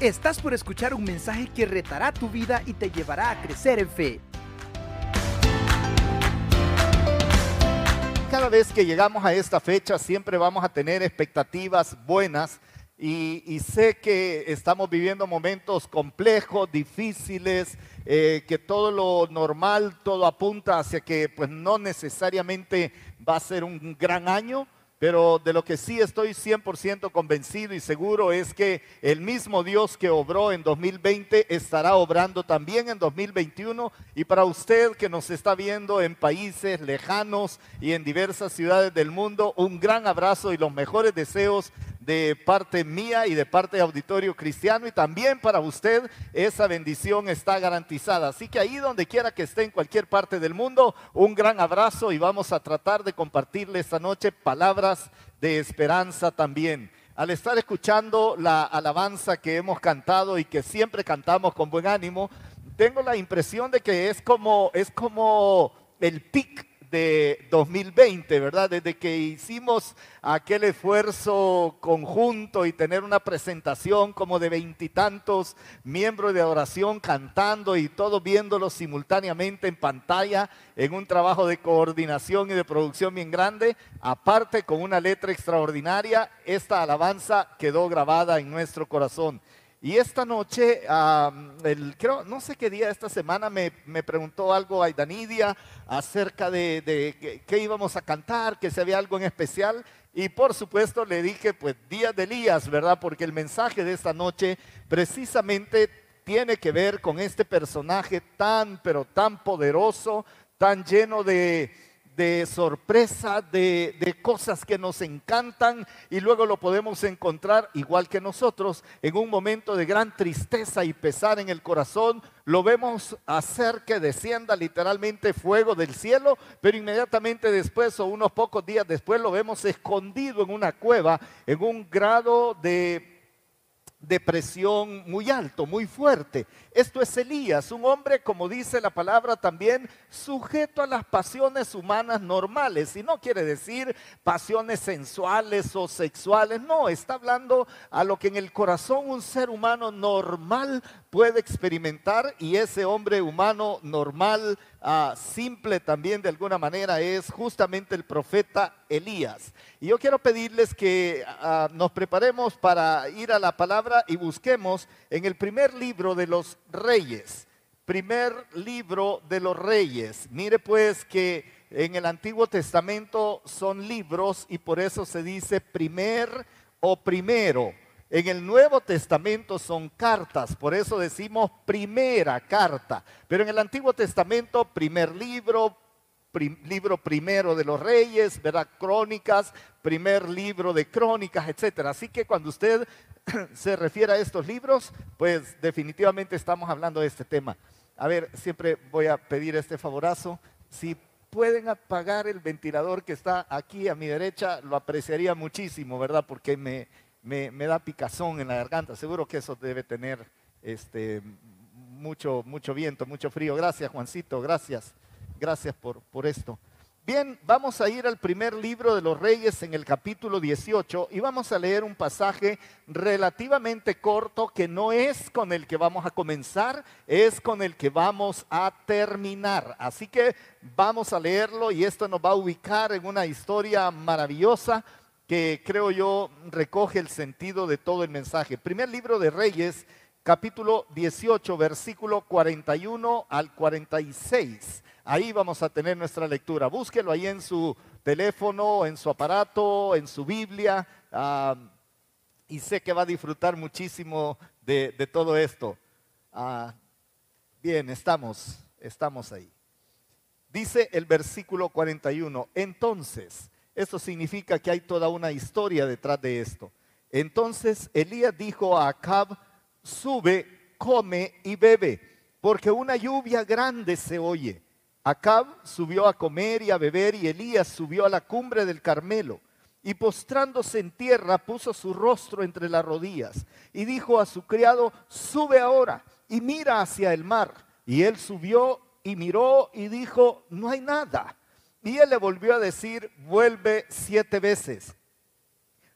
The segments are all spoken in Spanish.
Estás por escuchar un mensaje que retará tu vida y te llevará a crecer en fe. Cada vez que llegamos a esta fecha siempre vamos a tener expectativas buenas y, sé que estamos viviendo momentos complejos, difíciles, eh, que todo lo normal, todo apunta hacia que pues no necesariamente va a ser un gran año, pero de lo que sí estoy 100% convencido y seguro es que el mismo Dios que obró en 2020 estará obrando también en 2021. Y para usted que nos está viendo en países lejanos y en diversas ciudades del mundo, un gran abrazo y los mejores deseos de parte mía y de parte de Auditorio Cristiano y también para usted esa bendición está garantizada. Así que ahí donde quiera que esté en cualquier parte del mundo, un gran abrazo y vamos a tratar de compartirle esta noche palabras de esperanza también. Al estar escuchando la alabanza que hemos cantado y que siempre cantamos con buen ánimo, tengo la impresión de que es como, es como el pic de 2020, ¿verdad? Desde que hicimos aquel esfuerzo conjunto y tener una presentación como de veintitantos miembros de oración cantando y todos viéndolo simultáneamente en pantalla en un trabajo de coordinación y de producción bien grande, aparte con una letra extraordinaria, esta alabanza quedó grabada en nuestro corazón. Y esta noche, el, creo, no sé qué día esta semana me, preguntó algo Aidanidia acerca de, de qué íbamos a cantar, que si había algo en especial. Y por supuesto le dije, pues días de Elías, ¿verdad? Porque el mensaje de esta noche precisamente tiene que ver con este personaje tan, pero tan poderoso, tan lleno de, de sorpresa, de, cosas que nos encantan y luego lo podemos encontrar igual que nosotros en un momento de gran tristeza y pesar en el corazón. Lo vemos hacer que descienda literalmente fuego del cielo, pero inmediatamente después o unos pocos días después lo vemos escondido en una cueva en un grado de depresión muy alto, muy fuerte. Esto es Elías, un hombre, como dice la palabra también, sujeto a las pasiones humanas normales. Y no quiere decir pasiones sensuales o sexuales, no, está hablando a lo que en el corazón un ser humano normal puede experimentar y ese hombre humano normal, ah, simple también de alguna manera, es justamente el profeta Elías. Y yo quiero pedirles que ah, nos preparemos para ir a la palabra y busquemos en el primer libro de los reyes. Primer libro de los reyes. Mire pues que en el Antiguo Testamento son libros y por eso se dice primer o primero. En el Nuevo Testamento son cartas, por eso decimos primera carta. Pero en el Antiguo Testamento, primer libro, libro primero de los reyes, ¿verdad? Crónicas, primer libro de crónicas, etcétera. Así que cuando usted se refiere a estos libros, pues definitivamente estamos hablando de este tema. A ver, siempre voy a pedir este favorazo. Si pueden apagar el ventilador que está aquí a mi derecha, lo apreciaría muchísimo, ¿verdad? Porque me me, da picazón en la garganta. Seguro que eso debe tener este, mucho, mucho viento, mucho frío. Gracias, Juancito, gracias. Gracias por, por esto. Bien, vamos a ir al primer libro de los reyes en el capítulo 18 y vamos a leer un pasaje relativamente corto que no es con el que vamos a comenzar, es con el que vamos a terminar. Así que vamos a leerlo y esto nos va a ubicar en una historia maravillosa que creo yo recoge el sentido de todo el mensaje. Primer libro de Reyes, capítulo 18, versículo 41 al 46. Ahí vamos a tener nuestra lectura. Búsquelo ahí en su teléfono, en su aparato, en su Biblia. Y sé que va a disfrutar muchísimo de, todo esto. Ah, bien, estamos, estamos ahí. Dice el versículo 41, entonces esto significa que hay toda una historia detrás de esto. Entonces Elías dijo a Acab, sube, come y bebe, porque una lluvia grande se oye. Acab subió a comer y a beber y Elías subió a la cumbre del Carmelo y postrándose en tierra puso su rostro entre las rodillas y dijo a su criado, sube ahora y mira hacia el mar. Y él subió y miró y dijo, no hay nada. Y él le volvió a decir, vuelve siete veces.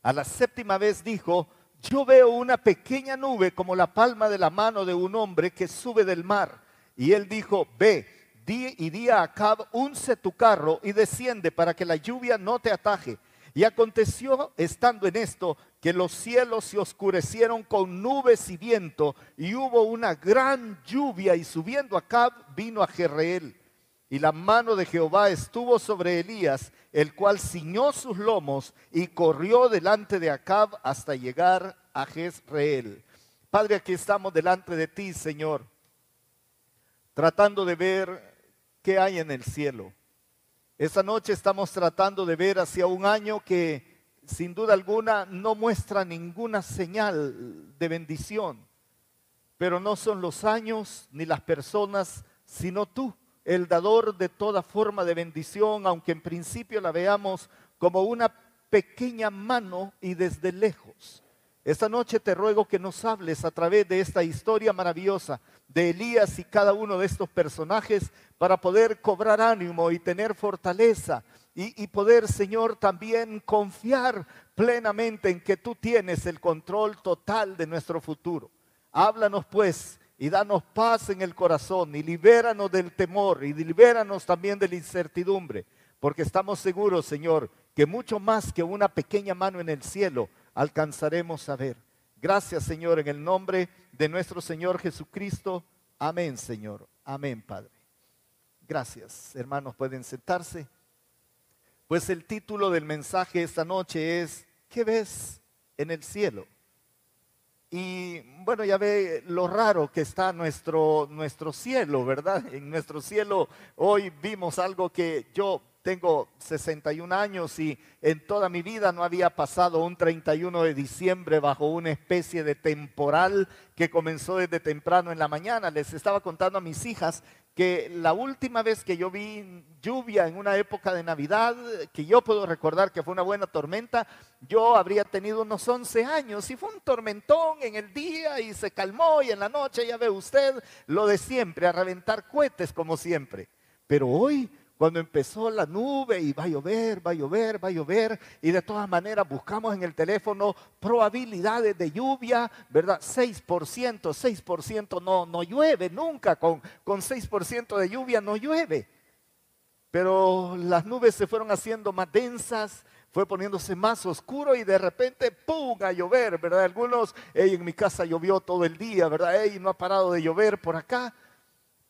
A la séptima vez dijo, yo veo una pequeña nube como la palma de la mano de un hombre que sube del mar. Y él dijo, ve, di y di a Acab, unce tu carro y desciende para que la lluvia no te ataje. Y aconteció, estando en esto, que los cielos se oscurecieron con nubes y viento, y hubo una gran lluvia, y subiendo Acab vino a Jezreel. Y la mano de Jehová estuvo sobre Elías, el cual ciñó sus lomos y corrió delante de Acab hasta llegar a Jezreel. Padre, aquí estamos delante de ti, Señor, tratando de ver qué hay en el cielo. Esta noche estamos tratando de ver hacia un año que sin duda alguna no muestra ninguna señal de bendición, pero no son los años ni las personas, sino tú el dador de toda forma de bendición, aunque en principio la veamos como una pequeña mano y desde lejos. Esta noche te ruego que nos hables a través de esta historia maravillosa de Elías y cada uno de estos personajes para poder cobrar ánimo y tener fortaleza y, poder, Señor, también confiar plenamente en que tú tienes el control total de nuestro futuro. Háblanos pues y danos paz en el corazón y libéranos del temor y libéranos también de la incertidumbre, porque estamos seguros, Señor, que mucho más que una pequeña mano en el cielo alcanzaremos a ver. Gracias, Señor, en el nombre de nuestro Señor Jesucristo. Amén, Señor. Amén, Padre. Gracias. Hermanos, pueden sentarse. Pues el título del mensaje esta noche es, ¿qué ves en el cielo? Y bueno, ya ve lo raro que está nuestro, nuestro cielo, ¿verdad? En nuestro cielo hoy vimos algo que yo tengo 61 años y en toda mi vida no había pasado un 31 de diciembre bajo una especie de temporal que comenzó desde temprano en la mañana. Les estaba contando a mis hijas que la última vez que yo vi lluvia en una época de Navidad, que yo puedo recordar que fue una buena tormenta, yo habría tenido unos 11 años y fue un tormentón en el día y se calmó y en la noche ya ve usted lo de siempre, a reventar cohetes como siempre. Pero hoy cuando empezó la nube y va a llover, va a llover, va a llover, y de todas maneras buscamos en el teléfono probabilidades de lluvia, ¿verdad? 6%, 6% no, no llueve nunca, con, con 6% de lluvia no llueve. Pero las nubes se fueron haciendo más densas, fue poniéndose más oscuro y de repente, ¡pum!, a llover, ¿verdad? Algunos, en mi casa llovió todo el día, ¿verdad? y no ha parado de llover por acá.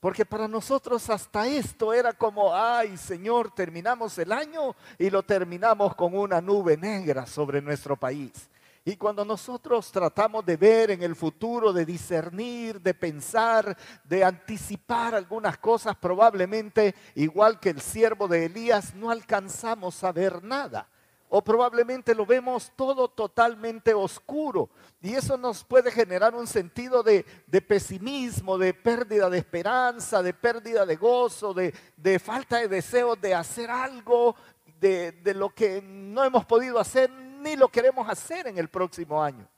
Porque para nosotros hasta esto era como, ay Señor, terminamos el año y lo terminamos con una nube negra sobre nuestro país. Y cuando nosotros tratamos de ver en el futuro, de discernir, de pensar, de anticipar algunas cosas, probablemente, igual que el siervo de Elías, no alcanzamos a ver nada o probablemente lo vemos todo totalmente oscuro. Y eso nos puede generar un sentido de, pesimismo, de pérdida de esperanza, de pérdida de gozo, de, falta de deseo de hacer algo de, de lo que no hemos podido hacer ni lo queremos hacer en el próximo año.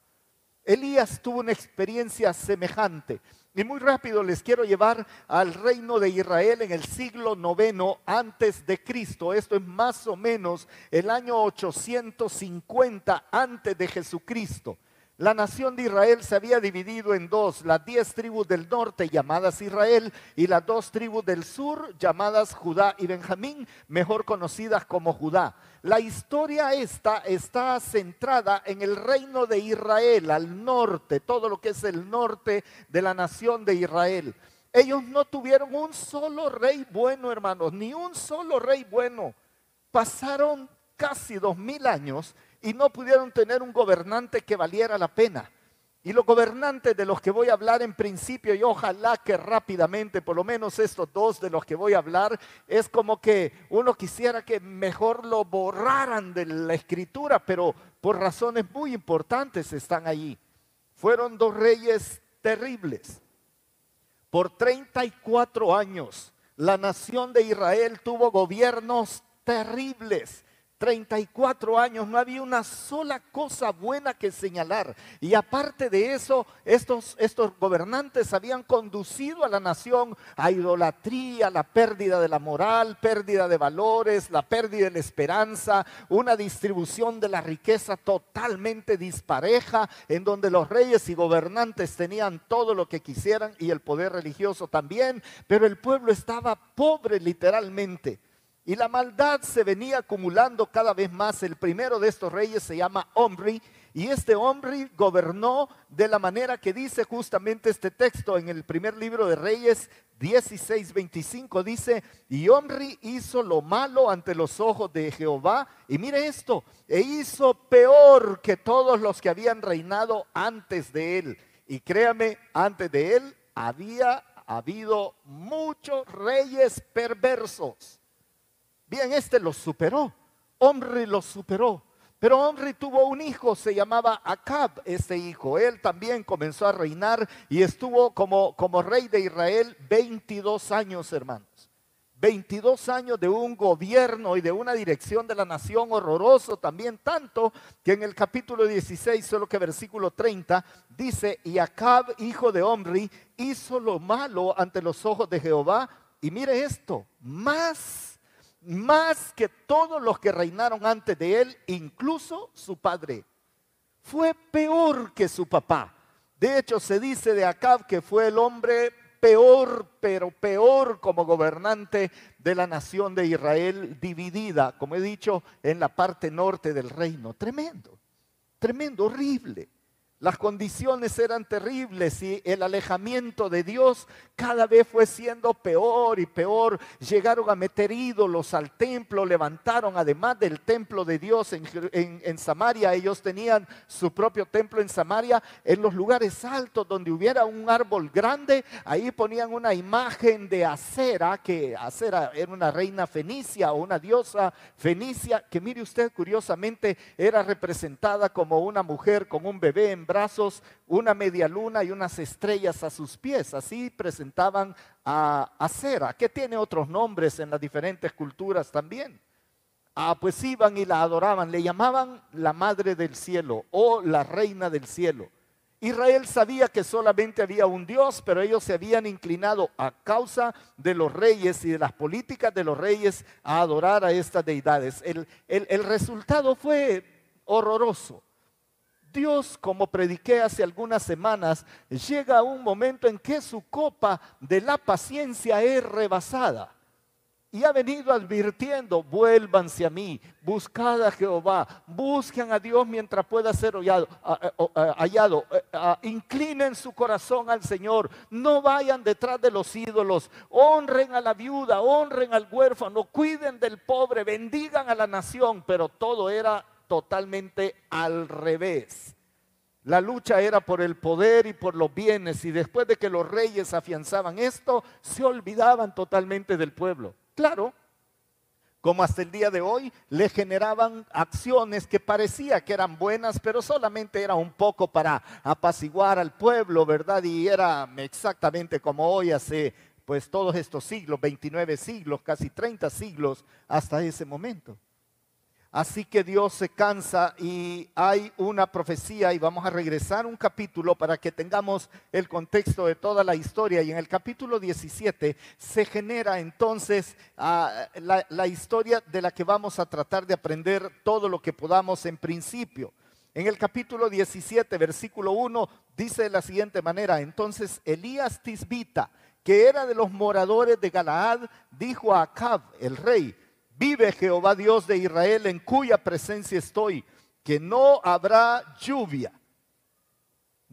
Elías tuvo una experiencia semejante. Y muy rápido les quiero llevar al reino de Israel en el siglo noveno antes de Cristo. Esto es más o menos el año 850 antes de Jesucristo. La nación de Israel se había dividido en dos, las diez tribus del norte llamadas Israel y las dos tribus del sur llamadas Judá y Benjamín, mejor conocidas como Judá. La historia esta está centrada en el reino de Israel, al norte, todo lo que es el norte de la nación de Israel. Ellos no tuvieron un solo rey bueno, hermanos, ni un solo rey bueno. Pasaron casi dos mil años y no pudieron tener un gobernante que valiera la pena. Y los gobernantes de los que voy a hablar en principio, y ojalá que rápidamente, por lo menos estos dos de los que voy a hablar, es como que uno quisiera que mejor lo borraran de la escritura, pero por razones muy importantes están allí. Fueron dos reyes terribles. Por 34 años la nación de Israel tuvo gobiernos terribles 34 años no había una sola cosa buena que señalar. Y aparte de eso, estos, estos gobernantes habían conducido a la nación a idolatría, la pérdida de la moral, pérdida de valores, la pérdida de la esperanza, una distribución de la riqueza totalmente dispareja, en donde los reyes y gobernantes tenían todo lo que quisieran y el poder religioso también, pero el pueblo estaba pobre literalmente. Y la maldad se venía acumulando cada vez más. El primero de estos reyes se llama Omri. Y este Omri gobernó de la manera que dice justamente este texto en el primer libro de Reyes 16:25. Dice, y Omri hizo lo malo ante los ojos de Jehová. Y mire esto, e hizo peor que todos los que habían reinado antes de él. Y créame, antes de él había habido muchos reyes perversos Bien, este lo superó. Omri lo superó. Pero Omri tuvo un hijo, se llamaba Acab, este hijo. Él también comenzó a reinar y estuvo como, como rey de Israel 22 años, hermanos. 22 años de un gobierno y de una dirección de la nación horroroso también, tanto que en el capítulo 16, solo que versículo 30, dice, y Acab, hijo de Omri, hizo lo malo ante los ojos de Jehová. Y mire esto, más más que todos los que reinaron antes de él, incluso su padre. Fue peor que su papá. De hecho, se dice de Acab que fue el hombre peor, pero peor como gobernante de la nación de Israel dividida, como he dicho, en la parte norte del reino. Tremendo, tremendo, horrible. Las condiciones eran terribles y el alejamiento de Dios cada vez fue siendo peor y peor. Llegaron a meter ídolos al templo, levantaron además del templo de Dios en, Samaria. Ellos tenían su propio templo en Samaria. En los lugares altos donde hubiera un árbol grande, ahí ponían una imagen de Acera, que Acera era una reina fenicia o una diosa fenicia, que mire usted, curiosamente era representada como una mujer con un bebé brazos, una media luna y unas estrellas a sus pies. Así presentaban a, Acera, que tiene otros nombres en las diferentes culturas también. Ah, pues iban y la adoraban, le llamaban la madre del cielo o la reina del cielo. Israel sabía que solamente había un Dios, pero ellos se habían inclinado a causa de los reyes y de las políticas de los reyes a adorar a estas deidades. el resultado fue horroroso. Dios, como prediqué hace algunas semanas, llega a un momento en que su copa de la paciencia es rebasada. Y ha venido advirtiendo, vuélvanse a mí, buscad a Jehová, busquen a Dios mientras pueda ser hallado, inclinen su corazón al Señor, no vayan detrás de los ídolos, honren a la viuda, honren al huérfano, cuiden del pobre, bendigan a la nación, pero todo era totalmente al revés. La lucha era por el poder y por los bienes y después de que los reyes afianzaban esto, se olvidaban totalmente del pueblo. Claro, como hasta el día de hoy, le generaban acciones que parecía que eran buenas, pero solamente era un poco para apaciguar al pueblo, ¿verdad? Y era exactamente como hoy hace pues todos estos siglos, 29 siglos, casi 30 siglos hasta ese momento. Así que Dios se cansa y hay una profecía y vamos a regresar un capítulo para que tengamos el contexto de toda la historia. Y en el capítulo 17 se genera entonces ah, la, la historia de la que vamos a tratar de aprender todo lo que podamos en principio. En el capítulo 17, versículo 1, dice de la siguiente manera, entonces Elías Tisbita, que era de los moradores de Galaad, dijo a Acab, el rey, Vive Jehová Dios de Israel en cuya presencia estoy, que no habrá lluvia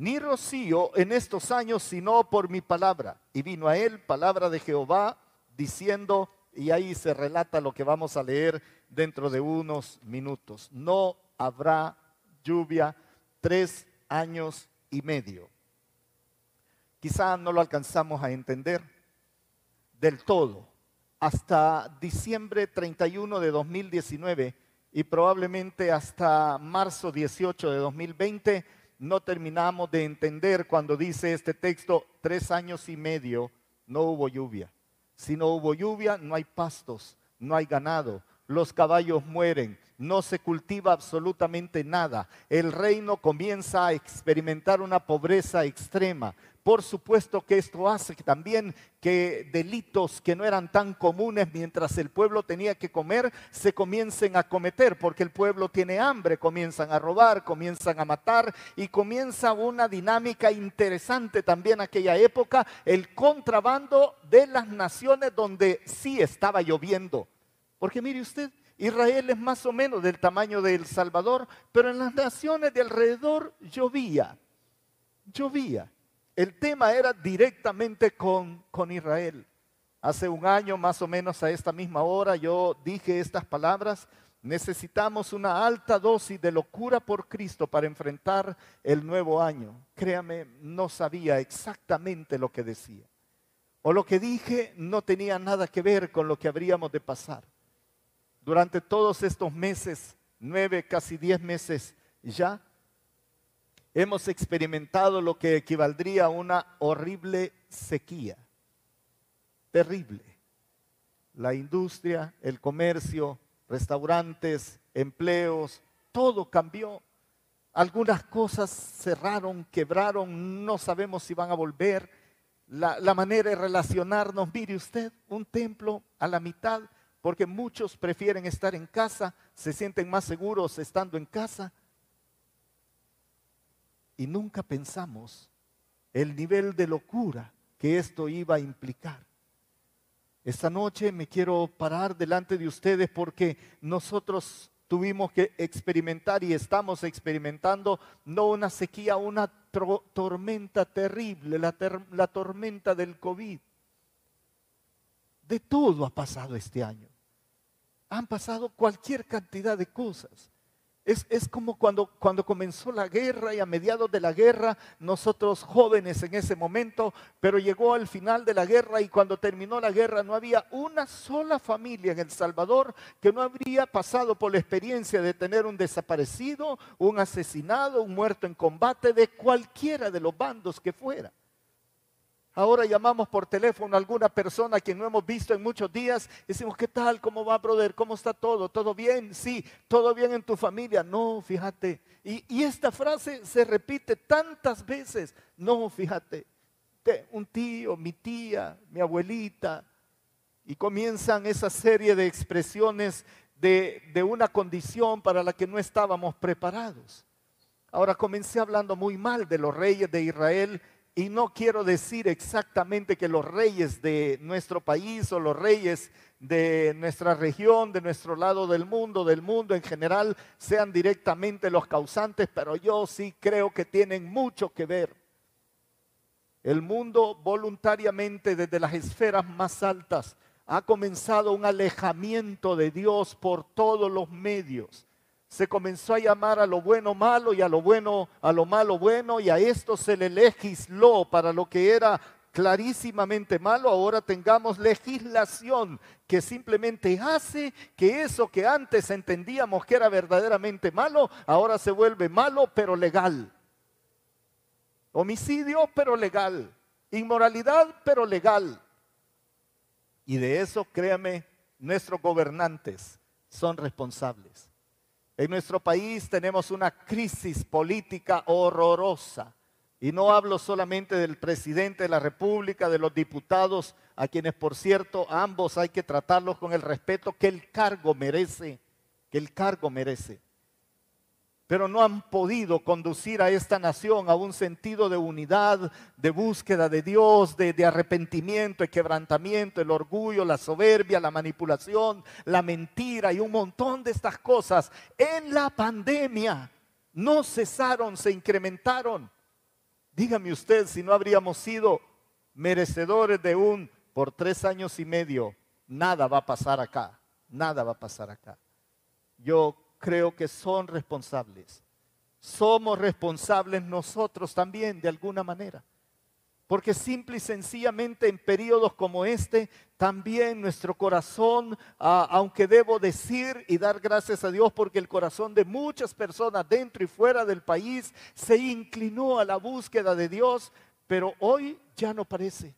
ni rocío en estos años, sino por mi palabra. Y vino a él palabra de Jehová diciendo, y ahí se relata lo que vamos a leer dentro de unos minutos, no habrá lluvia tres años y medio. Quizá no lo alcanzamos a entender del todo, hasta diciembre 31 de 2019 y probablemente hasta marzo 18 de 2020 no terminamos de entender cuando dice este texto, tres años y medio no hubo lluvia. Si no hubo lluvia, no hay pastos, no hay ganado, los caballos mueren, no se cultiva absolutamente nada. El reino comienza a experimentar una pobreza extrema. Por supuesto que esto hace también que delitos que no eran tan comunes mientras el pueblo tenía que comer se comiencen a cometer, porque el pueblo tiene hambre, comienzan a robar, comienzan a matar y comienza una dinámica interesante también aquella época, el contrabando de las naciones donde sí estaba lloviendo. Porque mire usted, Israel es más o menos del tamaño de El Salvador, pero en las naciones de alrededor llovía, llovía. El tema era directamente con, con Israel. Hace un año más o menos a esta misma hora yo dije estas palabras. Necesitamos una alta dosis de locura por Cristo para enfrentar el nuevo año. Créame, no sabía exactamente lo que decía. O lo que dije no tenía nada que ver con lo que habríamos de pasar. Durante todos estos meses, nueve, casi diez meses ya, hemos experimentado lo que equivaldría a una horrible sequía. Terrible. La industria, el comercio, restaurantes, empleos, todo cambió. Algunas cosas cerraron, quebraron, no sabemos si van a volver. La, la, manera de relacionarnos, mire usted, un templo a la mitad, porque muchos prefieren estar en casa, se sienten más seguros estando en casa y nunca pensamos el nivel de locura que esto iba a implicar. Esta noche me quiero parar delante de ustedes porque nosotros tuvimos que experimentar y estamos experimentando no una sequía, una tormenta terrible, la, tormenta del COVID. De todo ha pasado este año. Han pasado cualquier cantidad de cosas. Es, como cuando, cuando comenzó la guerra y a mediados de la guerra, nosotros jóvenes en ese momento, pero llegó al final de la guerra y cuando terminó la guerra no había una sola familia en El Salvador que no habría pasado por la experiencia de tener un desaparecido, un asesinado, un muerto en combate de cualquiera de los bandos que fuera. Ahora llamamos por teléfono a alguna persona que no hemos visto en muchos días. Decimos, ¿qué tal? ¿Cómo va, brother? ¿Cómo está todo? ¿Todo bien? Sí, todo bien en tu familia. No, fíjate. Y, esta frase se repite tantas veces. No, fíjate. Un tío, mi tía, mi abuelita. Y comienzan esa serie de expresiones de una condición para la que no estábamos preparados. Ahora comencé hablando muy mal de los reyes de Israel y no quiero decir exactamente que los reyes de nuestro país o los reyes de nuestra región, de nuestro lado del mundo, del mundo en general, sean directamente los causantes, pero yo sí creo que tienen mucho que ver. El mundo voluntariamente desde las esferas más altas ha comenzado un alejamiento de Dios por todos los medios se comenzó a llamar a lo bueno malo y a lo bueno a lo malo bueno y a esto se le legisló para lo que era clarísimamente malo, ahora tengamos legislación que simplemente hace que eso que antes entendíamos que era verdaderamente malo, ahora se vuelve malo pero legal. Homicidio pero legal. Inmoralidad pero legal. Y de eso, créame, nuestros gobernantes son responsables. En nuestro país tenemos una crisis política horrorosa. Y no hablo solamente del presidente de la República, de los diputados, a quienes, por cierto, ambos hay que tratarlos con el respeto que el cargo merece, que el cargo merece pero no han podido conducir a esta nación a un sentido de unidad, de búsqueda de Dios, de, arrepentimiento, de quebrantamiento, el orgullo, la soberbia, la manipulación, la mentira y un montón de estas cosas. En la pandemia no cesaron, se incrementaron. Dígame usted si no habríamos sido merecedores de un, por tres años y medio, nada va a pasar acá, nada va a pasar acá. Yo creo que son responsables. Somos responsables nosotros también de alguna manera. Porque simple y sencillamente en periodos como este, también nuestro corazón, ah, aunque debo decir y dar gracias a Dios porque el corazón de muchas personas dentro y fuera del país se inclinó a la búsqueda de Dios, pero hoy ya no parece.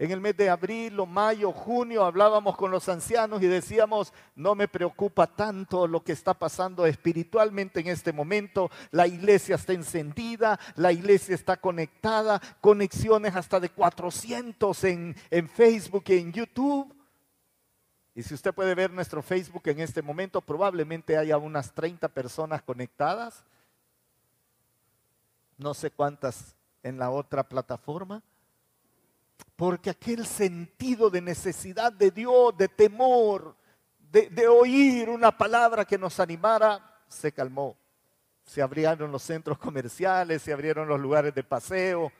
En el mes de abril o mayo, junio, hablábamos con los ancianos y decíamos, no me preocupa tanto lo que está pasando espiritualmente en este momento. La iglesia está encendida, la iglesia está conectada, conexiones hasta de 400 en, en Facebook y en YouTube. Y si usted puede ver nuestro Facebook en este momento, probablemente haya unas 30 personas conectadas. No sé cuántas en la otra plataforma. Porque aquel sentido de necesidad de Dios, de temor, de, oír una palabra que nos animara, se calmó. Se abrieron los centros comerciales, se abrieron los lugares de paseo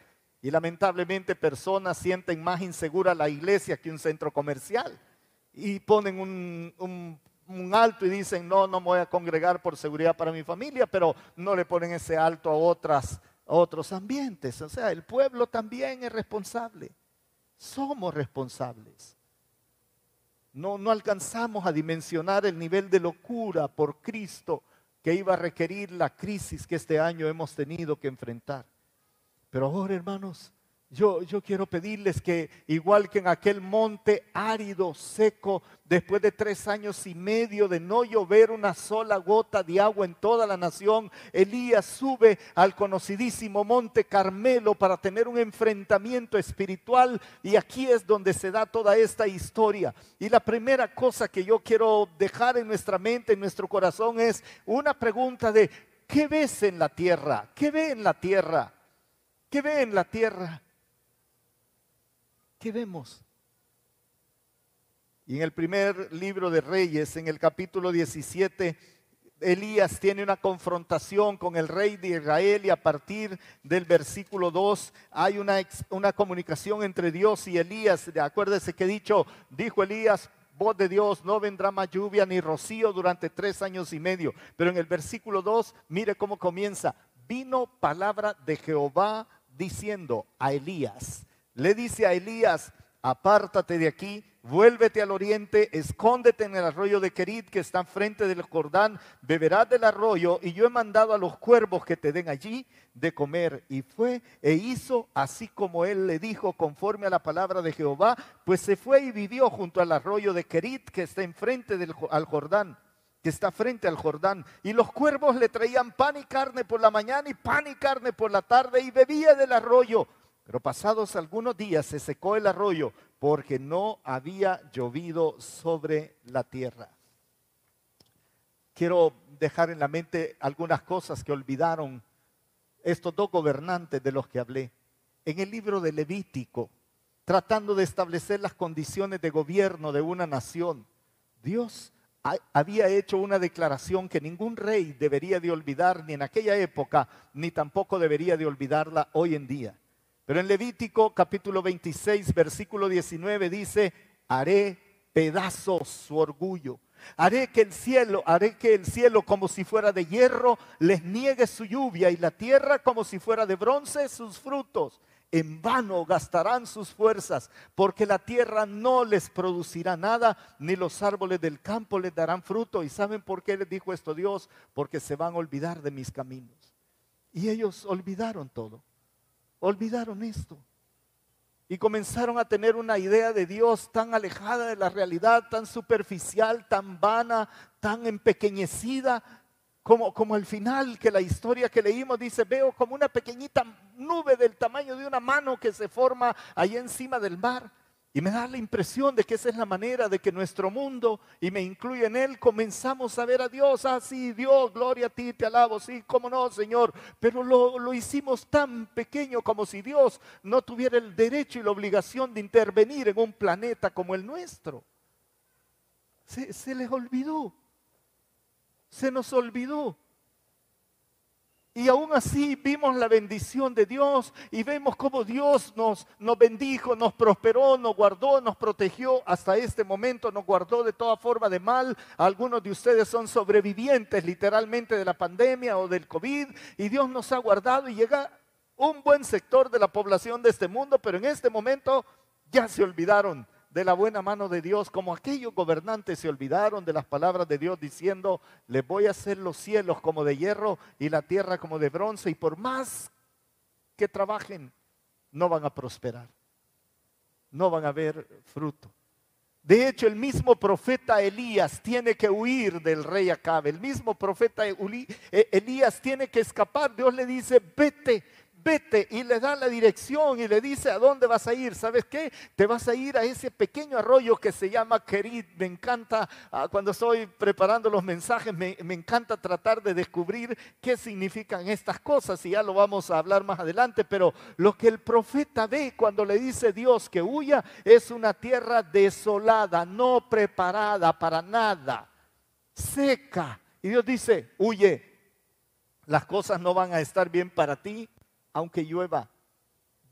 y lamentablemente personas sienten más insegura la iglesia que un centro comercial y ponen un, alto y dicen, no, no voy a congregar por seguridad para mi familia, pero no le ponen ese alto a, a otros ambientes. O sea, el pueblo también es responsable somos responsables. No, no alcanzamos a dimensionar el nivel de locura por Cristo que iba a requerir la crisis que este año hemos tenido que enfrentar. Pero ahora, hermanos, yo, quiero pedirles que, igual que en aquel monte árido, seco, después de tres años y medio de no llover una sola gota de agua en toda la nación, Elías sube al conocidísimo monte Carmelo para tener un enfrentamiento espiritual y aquí es donde se da toda esta historia. Y la primera cosa que yo quiero dejar en nuestra mente, en nuestro corazón, es una pregunta de, ¿qué ves en la tierra? ¿Qué ve en la tierra? ¿Qué ve en la tierra? ¿Qué vemos? Y en el primer libro de Reyes, en el capítulo 17, Elías tiene una confrontación con el rey de Israel y a partir del versículo 2 hay una, comunicación entre Dios y Elías. Acuérdese que dicho, dijo Elías, voz de Dios, no vendrá más lluvia ni rocío durante tres años y medio. Pero en el versículo 2, mire cómo comienza. Vino palabra de Jehová diciendo a Elías, le dice a Elías, apártate de aquí, vuélvete al oriente, escóndete en el arroyo de Kerit que está frente del Jordán, beberás del arroyo y yo he mandado a los cuervos que te den allí de comer. Y fue e hizo así como él le dijo conforme a la palabra de Jehová, pues se fue y vivió junto al arroyo de Kerit que está enfrente del al Jordán que está frente al Jordán, y los cuervos le traían pan y carne por la mañana y pan y carne por la tarde, y bebía del arroyo. Pero pasados algunos días se secó el arroyo porque no había llovido sobre la tierra. Quiero dejar en la mente algunas cosas que olvidaron estos dos gobernantes de los que hablé. En el libro de Levítico, tratando de establecer las condiciones de gobierno de una nación, Dios había hecho una declaración que ningún rey debería de olvidar ni en aquella época, ni tampoco debería de olvidarla hoy en día. Pero en Levítico capítulo 26, versículo 19 dice, haré pedazos su orgullo. Haré que el cielo, haré que el cielo como si fuera de hierro les niegue su lluvia y la tierra como si fuera de bronce sus frutos. En vano gastarán sus fuerzas, porque la tierra no les producirá nada, ni los árboles del campo les darán fruto. ¿Y saben por qué les dijo esto Dios? Porque se van a olvidar de mis caminos. Y ellos olvidaron todo olvidaron esto. Y comenzaron a tener una idea de Dios tan alejada de la realidad, tan superficial, tan vana, tan empequeñecida, como, como al final que la historia que leímos dice, veo como una pequeñita nube del tamaño de una mano que se forma ahí encima del mar. Y me da la impresión de que esa es la manera de que nuestro mundo, y me incluye en él, comenzamos a ver a Dios. Ah, sí, Dios, gloria a ti, te alabo, sí, cómo no, Señor. Pero lo, lo hicimos tan pequeño como si Dios no tuviera el derecho y la obligación de intervenir en un planeta como el nuestro. Se, se les olvidó. Se nos olvidó. Y aún así vimos la bendición de Dios y vemos cómo Dios nos, nos bendijo, nos prosperó, nos guardó, nos protegió. Hasta este momento nos guardó de toda forma de mal. Algunos de ustedes son sobrevivientes literalmente de la pandemia o del COVID y Dios nos ha guardado y llega un buen sector de la población de este mundo, pero en este momento ya se olvidaron de la buena mano de Dios, como aquellos gobernantes se olvidaron de las palabras de Dios diciendo, les voy a hacer los cielos como de hierro y la tierra como de bronce, y por más que trabajen, no van a prosperar. no van a haber fruto. De hecho, el mismo profeta Elías tiene que huir del rey Acabe. El mismo profeta eh, Elías tiene que escapar. Dios le dice, vete, vete y le da la dirección y le dice a dónde vas a ir. ¿Sabes qué? Te vas a ir a ese pequeño arroyo que se llama Kerit. Me encanta, ah, cuando estoy preparando los mensajes, me, me, encanta tratar de descubrir qué significan estas cosas y ya lo vamos a hablar más adelante. Pero lo que el profeta ve cuando le dice Dios que huya es una tierra desolada, no preparada para nada, seca. Y Dios dice, huye, las cosas no van a estar bien para ti, aunque llueva,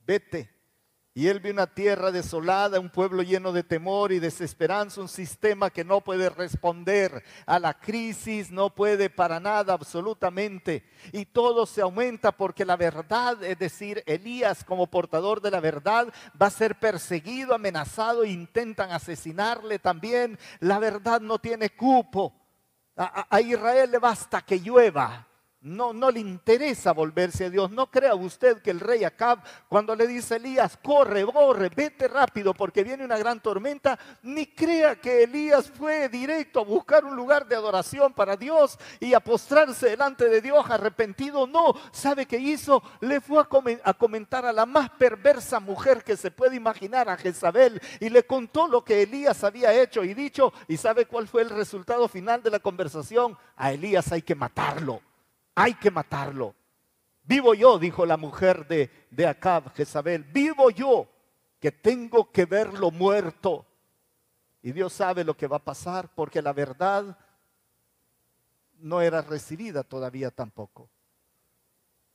vete. Y él vio una tierra desolada, un pueblo lleno de temor y desesperanza, un sistema que no puede responder a la crisis, no puede para nada absolutamente. Y todo se aumenta porque la verdad, es decir, Elías como portador de la verdad va a ser perseguido, amenazado, intentan asesinarle también. La verdad no tiene cupo. A, a Israel le basta que llueva no, no le interesa volverse a Dios. No crea usted que el rey Acab, cuando le dice a Elías, corre, corre, vete rápido porque viene una gran tormenta, ni crea que Elías fue directo a buscar un lugar de adoración para Dios y a postrarse delante de Dios arrepentido. No, ¿sabe qué hizo? Le fue a comentar a la más perversa mujer que se puede imaginar, a Jezabel, y le contó lo que Elías había hecho y dicho. ¿Y sabe cuál fue el resultado final de la conversación? A Elías hay que matarlo hay que matarlo. Vivo yo, dijo la mujer de, de Acab, Jezabel, vivo yo que tengo que verlo muerto. Y Dios sabe lo que va a pasar porque la verdad no era recibida todavía tampoco.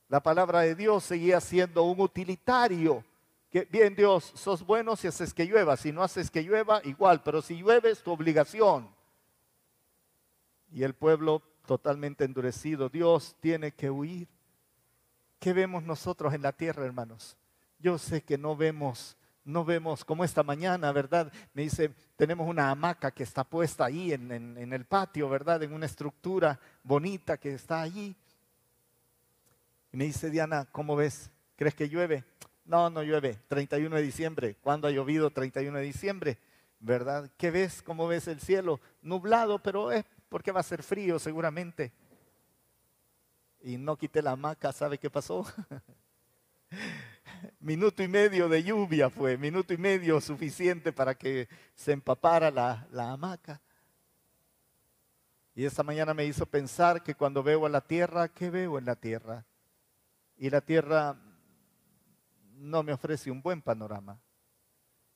La palabra de Dios seguía siendo un utilitario. Que, bien Dios, sos bueno si haces que llueva, si no haces que llueva, igual, pero si llueve es tu obligación. Y el pueblo totalmente endurecido. Dios tiene que huir. ¿Qué vemos nosotros en la tierra, hermanos? Yo sé que no vemos, no vemos como esta mañana, ¿verdad? Me dice, tenemos una hamaca que está puesta ahí en, el patio, ¿verdad? En una estructura bonita que está allí. Y me dice, Diana, ¿cómo ves? ¿Crees que llueve? No, no llueve. 31 de diciembre. ¿Cuándo ha llovido 31 de diciembre? ¿Verdad? ¿Qué ves? ¿Cómo ves el cielo? Nublado, pero es porque va a ser frío seguramente. Y no quité la hamaca, ¿sabe qué pasó? minuto y medio de lluvia fue, minuto y medio suficiente para que se empapara la, la hamaca. Y esta mañana me hizo pensar que cuando veo a la tierra, ¿qué veo en la tierra? Y la tierra no me ofrece un buen panorama.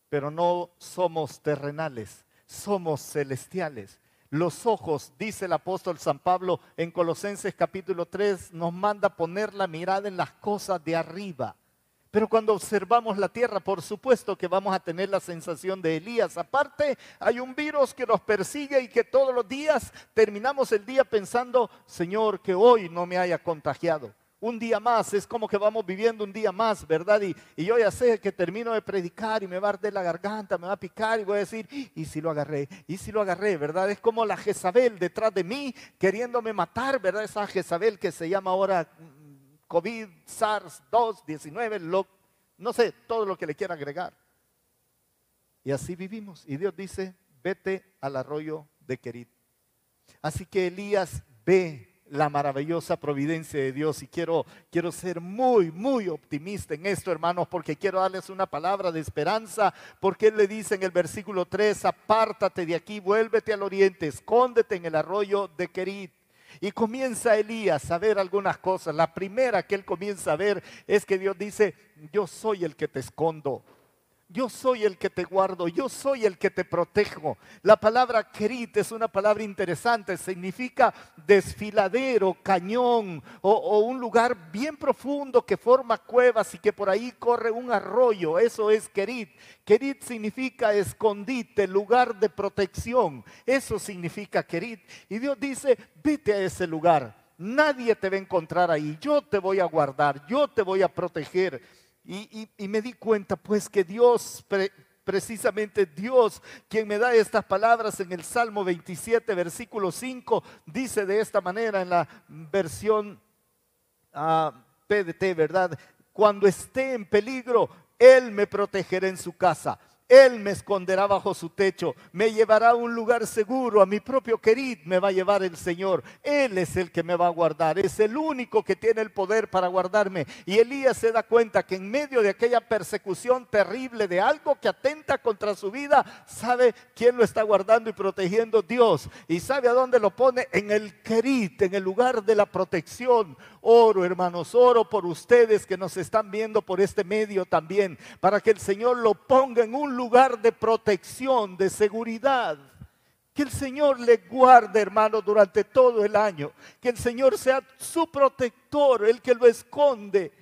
Pero no somos terrenales, somos celestiales. Los ojos, dice el apóstol San Pablo en Colosenses capítulo 3, nos manda poner la mirada en las cosas de arriba. Pero cuando observamos la tierra, por supuesto que vamos a tener la sensación de Elías. Aparte, hay un virus que nos persigue y que todos los días terminamos el día pensando, Señor, que hoy no me haya contagiado un día más, es como que vamos viviendo un día más, ¿verdad? Y, yo ya sé que termino de predicar y me va a arder la garganta, me va a picar y voy a decir, y si lo agarré, y si lo agarré, ¿verdad? Es como la Jezabel detrás de mí queriéndome matar, ¿verdad? Esa Jezabel que se llama ahora mm, COVID, SARS 2, 19, no sé, todo lo que le quiera agregar. Y así vivimos. Y Dios dice, vete al arroyo de Querit. Así que Elías ve la maravillosa providencia de Dios. Y quiero, quiero ser muy, muy optimista en esto, hermanos, porque quiero darles una palabra de esperanza, porque Él le dice en el versículo 3, apártate de aquí, vuélvete al oriente, escóndete en el arroyo de Kerit. Y comienza Elías a ver algunas cosas. La primera que él comienza a ver es que Dios dice, yo soy el que te escondo. Yo soy el que te guardo, yo soy el que te protejo. La palabra kerit es una palabra interesante, significa desfiladero, cañón o, un lugar bien profundo que forma cuevas y que por ahí corre un arroyo. Eso es kerit. Kerit significa escondite, lugar de protección. Eso significa kerit. Y Dios dice, vete a ese lugar. Nadie te va a encontrar ahí. Yo te voy a guardar, yo te voy a proteger. Y, me di cuenta pues que Dios, precisamente Dios, quien me da estas palabras en el Salmo 27, versículo 5, dice de esta manera en la versión PDT, ah, ¿verdad? Cuando esté en peligro, Él me protegerá en su casa Él me esconderá bajo su techo, me llevará a un lugar seguro, a mi propio querid me va a llevar el Señor. Él es el que me va a guardar, es el único que tiene el poder para guardarme. Y Elías se da cuenta que en medio de aquella persecución terrible de algo que atenta contra su vida, sabe quién lo está guardando y protegiendo Dios. Y sabe a dónde lo pone, en el querid, en el lugar de la protección. Oro, hermanos, oro por ustedes que nos están viendo por este medio también, para que el Señor lo ponga en un lugar de protección, de seguridad. Que el Señor le guarde, hermano, durante todo el año. Que el Señor sea su protector, el que lo esconde,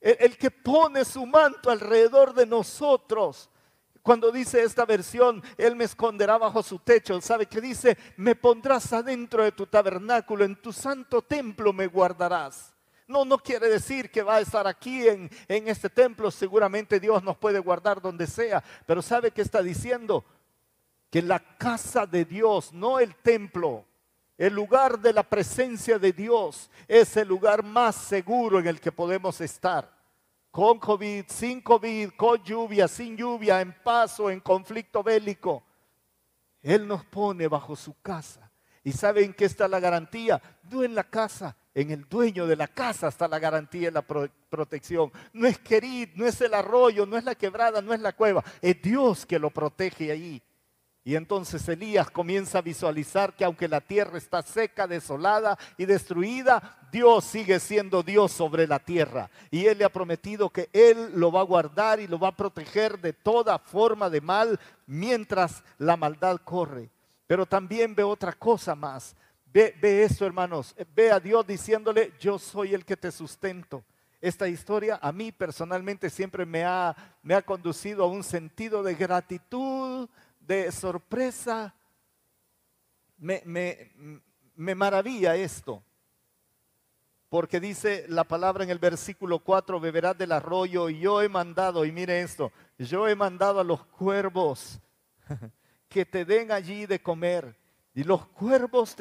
el, que pone su manto alrededor de nosotros. Cuando dice esta versión, Él me esconderá bajo su techo, ¿sabe qué dice? Me pondrás adentro de tu tabernáculo, en tu santo templo me guardarás. No, no quiere decir que va a estar aquí en, en este templo. Seguramente Dios nos puede guardar donde sea. Pero ¿sabe qué está diciendo? Que la casa de Dios, no el templo, el lugar de la presencia de Dios es el lugar más seguro en el que podemos estar. Con COVID, sin COVID, con lluvia, sin lluvia, en paso, en conflicto bélico. Él nos pone bajo su casa. ¿Y saben qué está la garantía? No en la casa, en el dueño de la casa está la garantía y la protección. No es querid, no es el arroyo, no es la quebrada, no es la cueva. Es Dios que lo protege ahí. Y entonces Elías comienza a visualizar que aunque la tierra está seca, desolada y destruida, Dios sigue siendo Dios sobre la tierra. Y Él le ha prometido que Él lo va a guardar y lo va a proteger de toda forma de mal mientras la maldad corre. Pero también ve otra cosa más. Ve, esto, hermanos. Ve a Dios diciéndole, yo soy el que te sustento. Esta historia a mí personalmente siempre me ha, me ha conducido a un sentido de gratitud, de sorpresa. Me, me, me maravilla esto. Porque dice la palabra en el versículo 4, beberás del arroyo y yo he mandado, y mire esto, yo he mandado a los cuervos que te den allí de comer. Y los cuervos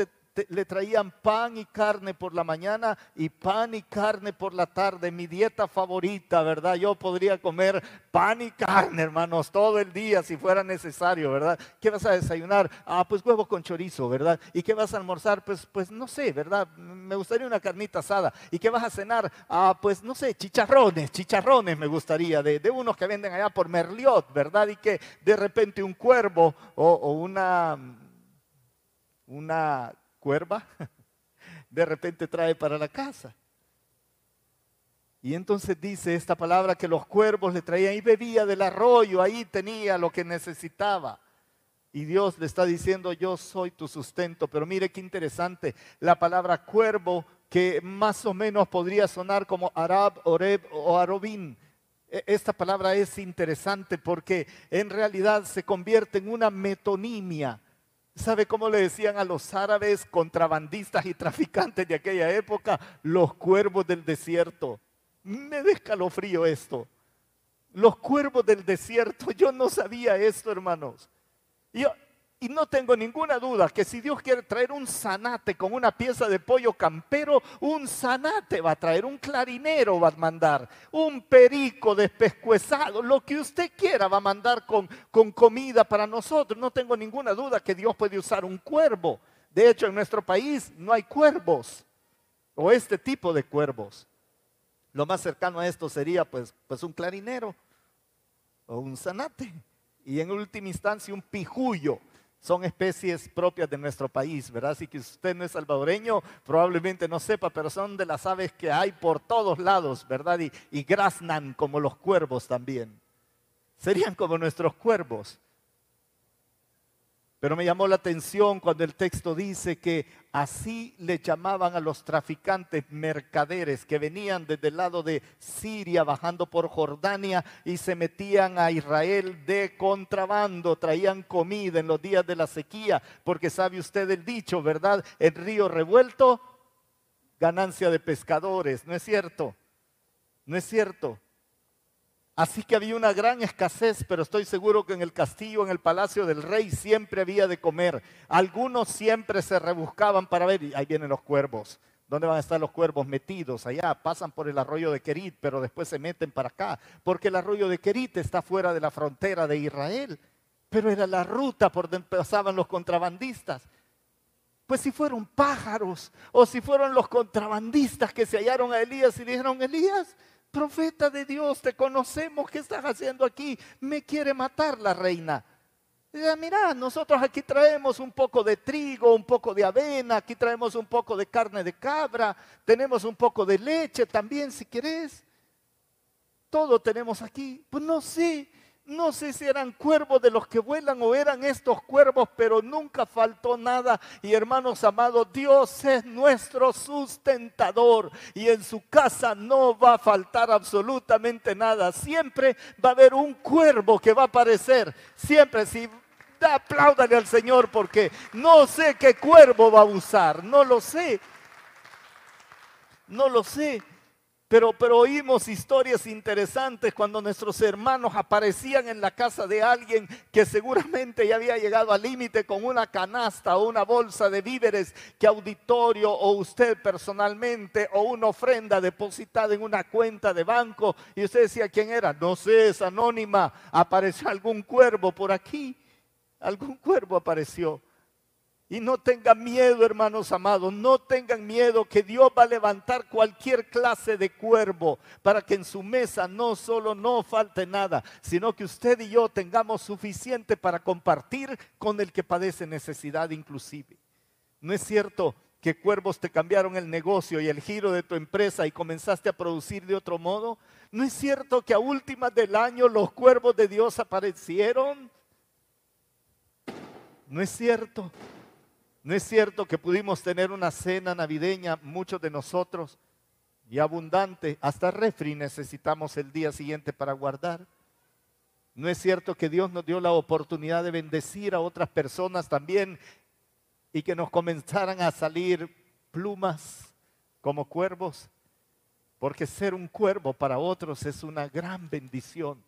le traían pan y carne por la mañana y pan y carne por la tarde, mi dieta favorita, ¿verdad? Yo podría comer pan y carne, hermanos, todo el día si fuera necesario, ¿verdad? ¿Qué vas a desayunar? Ah, pues huevo con chorizo, ¿verdad? ¿Y qué vas a almorzar? Pues, pues no sé, ¿verdad? Me gustaría una carnita asada. ¿Y qué vas a cenar? Ah, pues no sé, chicharrones, chicharrones me gustaría, de, unos que venden allá por Merliot, ¿verdad? Y que de repente un cuervo o, o una, una cuerva, de repente trae para la casa. Y entonces dice esta palabra que los cuervos le traían y bebía del arroyo, ahí tenía lo que necesitaba. Y Dios le está diciendo, yo soy tu sustento. Pero mire qué interesante, la palabra cuervo, que más o menos podría sonar como Arab, Oreb o Arobín. E, esta palabra es interesante porque en realidad se convierte en una metonimia. ¿Sabe cómo le decían a los árabes contrabandistas y traficantes de aquella época? Los cuervos del desierto. Me descalofrío esto. Los cuervos del desierto. Yo no sabía esto, hermanos. Yo, y no tengo ninguna duda que si Dios quiere traer un zanate con una pieza de pollo campero, un zanate va a traer, un clarinero va a mandar, un perico despescuezado, lo que usted quiera va a mandar con, con comida para nosotros. No tengo ninguna duda que Dios puede usar un cuervo. De hecho, en nuestro país no hay cuervos o este tipo de cuervos. Lo más cercano a esto sería pues, pues un clarinero o un zanate. Y en última instancia un pijuyo son especies propias de nuestro país, ¿verdad? Así que usted no es salvadoreño, probablemente no sepa, pero son de las aves que hay por todos lados, ¿verdad? Y, y graznan como los cuervos también. Serían como nuestros cuervos. Pero me llamó la atención cuando el texto dice que así le llamaban a los traficantes mercaderes que venían desde el lado de Siria bajando por Jordania y se metían a Israel de contrabando, traían comida en los días de la sequía, porque sabe usted el dicho, ¿verdad? El río revuelto, ganancia de pescadores, ¿no es cierto? ¿No es cierto? Así que había una gran escasez, pero estoy seguro que en el castillo, en el palacio del rey, siempre había de comer. Algunos siempre se rebuscaban para ver, y ahí vienen los cuervos. ¿Dónde van a estar los cuervos metidos? Allá pasan por el arroyo de Kerit, pero después se meten para acá, porque el arroyo de Kerit está fuera de la frontera de Israel, pero era la ruta por donde pasaban los contrabandistas. Pues si fueron pájaros o si fueron los contrabandistas que se hallaron a Elías y dijeron, Elías, profeta de Dios, te conocemos, ¿qué estás haciendo aquí? Me quiere matar la reina. Mira, nosotros aquí traemos un poco de trigo, un poco de avena, aquí traemos un poco de carne de cabra, tenemos un poco de leche también si querés. Todo tenemos aquí. Pues no sé, no sé si eran cuervos de los que vuelan o eran estos cuervos, pero nunca faltó nada. Y hermanos amados, Dios es nuestro sustentador y en su casa no va a faltar absolutamente nada. Siempre va a haber un cuervo que va a aparecer. Siempre, si apláudale al Señor porque no sé qué cuervo va a usar, no lo sé. No lo sé. Pero, pero, oímos historias interesantes cuando nuestros hermanos aparecían en la casa de alguien que seguramente ya había llegado al límite con una canasta o una bolsa de víveres que auditorio o usted personalmente o una ofrenda depositada en una cuenta de banco. Y usted decía quién era, no sé, es anónima, apareció algún cuervo por aquí. Algún cuervo apareció. Y no tengan miedo, hermanos amados, no tengan miedo que Dios va a levantar cualquier clase de cuervo para que en su mesa no solo no falte nada, sino que usted y yo tengamos suficiente para compartir con el que padece necesidad inclusive. ¿No es cierto que cuervos te cambiaron el negocio y el giro de tu empresa y comenzaste a producir de otro modo? ¿No es cierto que a últimas del año los cuervos de Dios aparecieron? No es cierto. No es cierto que pudimos tener una cena navideña, muchos de nosotros, y abundante, hasta refri necesitamos el día siguiente para guardar. No es cierto que Dios nos dio la oportunidad de bendecir a otras personas también y que nos comenzaran a salir plumas como cuervos, porque ser un cuervo para otros es una gran bendición.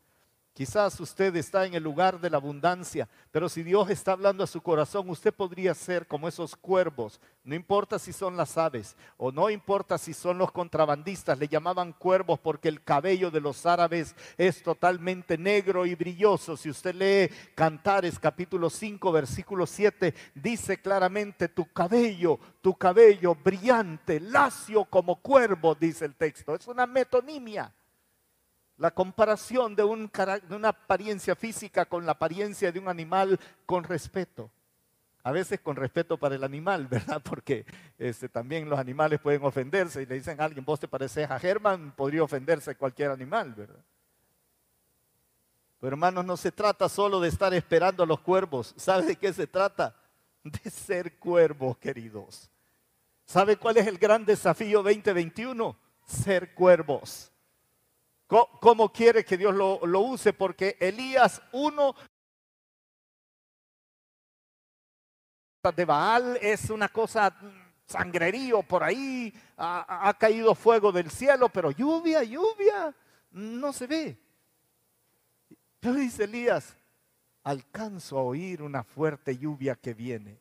Quizás usted está en el lugar de la abundancia, pero si Dios está hablando a su corazón, usted podría ser como esos cuervos. No importa si son las aves o no importa si son los contrabandistas, le llamaban cuervos porque el cabello de los árabes es totalmente negro y brilloso. Si usted lee Cantares capítulo 5 versículo 7, dice claramente tu cabello, tu cabello brillante, lacio como cuervo, dice el texto. Es una metonimia. La comparación de, una apariencia física con la apariencia de un animal con respeto. A veces con respeto para el animal, ¿verdad? Porque este, también los animales pueden ofenderse y le dicen a alguien, vos te pareces a Germán, podría ofenderse cualquier animal, ¿verdad? Pero hermanos, no se trata solo de estar esperando a los cuervos. ¿Sabe de qué se trata? De ser cuervos, queridos. ¿Sabe cuál es el gran desafío 2021? Ser cuervos. ¿Cómo quiere que Dios lo, use? Porque Elías 1 de Baal es una cosa sangrerío por ahí, ha, ha, caído fuego del cielo, pero lluvia, lluvia, no se ve. Pero dice Elías, alcanzo a oír una fuerte lluvia que viene.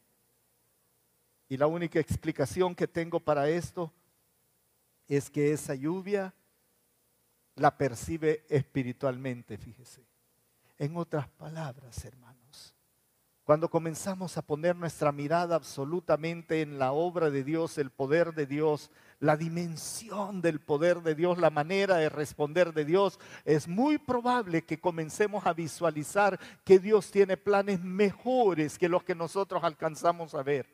Y la única explicación que tengo para esto es que esa lluvia la percibe espiritualmente, fíjese. En otras palabras, hermanos, cuando comenzamos a poner nuestra mirada absolutamente en la obra de Dios, el poder de Dios, la dimensión del poder de Dios, la manera de responder de Dios, es muy probable que comencemos a visualizar que Dios tiene planes mejores que los que nosotros alcanzamos a ver.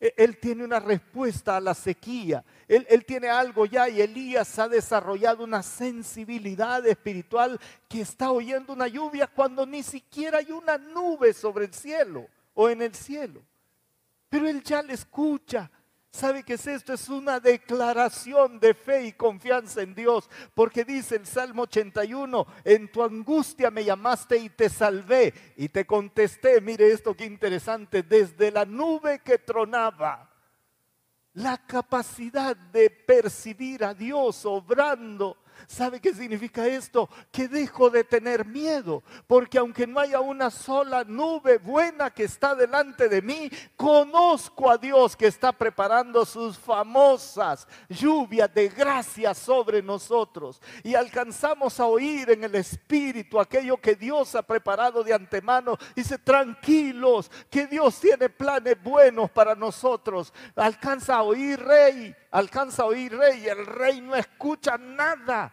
E-, él tiene una respuesta a la sequía. Él, él, tiene algo ya y Elías ha desarrollado una sensibilidad espiritual que está oyendo una lluvia cuando ni siquiera hay una nube sobre el cielo o en el cielo. Pero él ya le escucha. ¿Sabe qué es esto? Es una declaración de fe y confianza en Dios, porque dice el Salmo 81, en tu angustia me llamaste y te salvé y te contesté, mire esto qué interesante, desde la nube que tronaba. La capacidad de percibir a Dios obrando ¿Sabe qué significa esto? Que dejo de tener miedo, porque aunque no haya una sola nube buena que está delante de mí, conozco a Dios que está preparando sus famosas lluvias de gracia sobre nosotros y alcanzamos a oír en el Espíritu aquello que Dios ha preparado de antemano. Dice, tranquilos, que Dios tiene planes buenos para nosotros. Alcanza a oír, rey, alcanza a oír, rey, y el rey no escucha nada.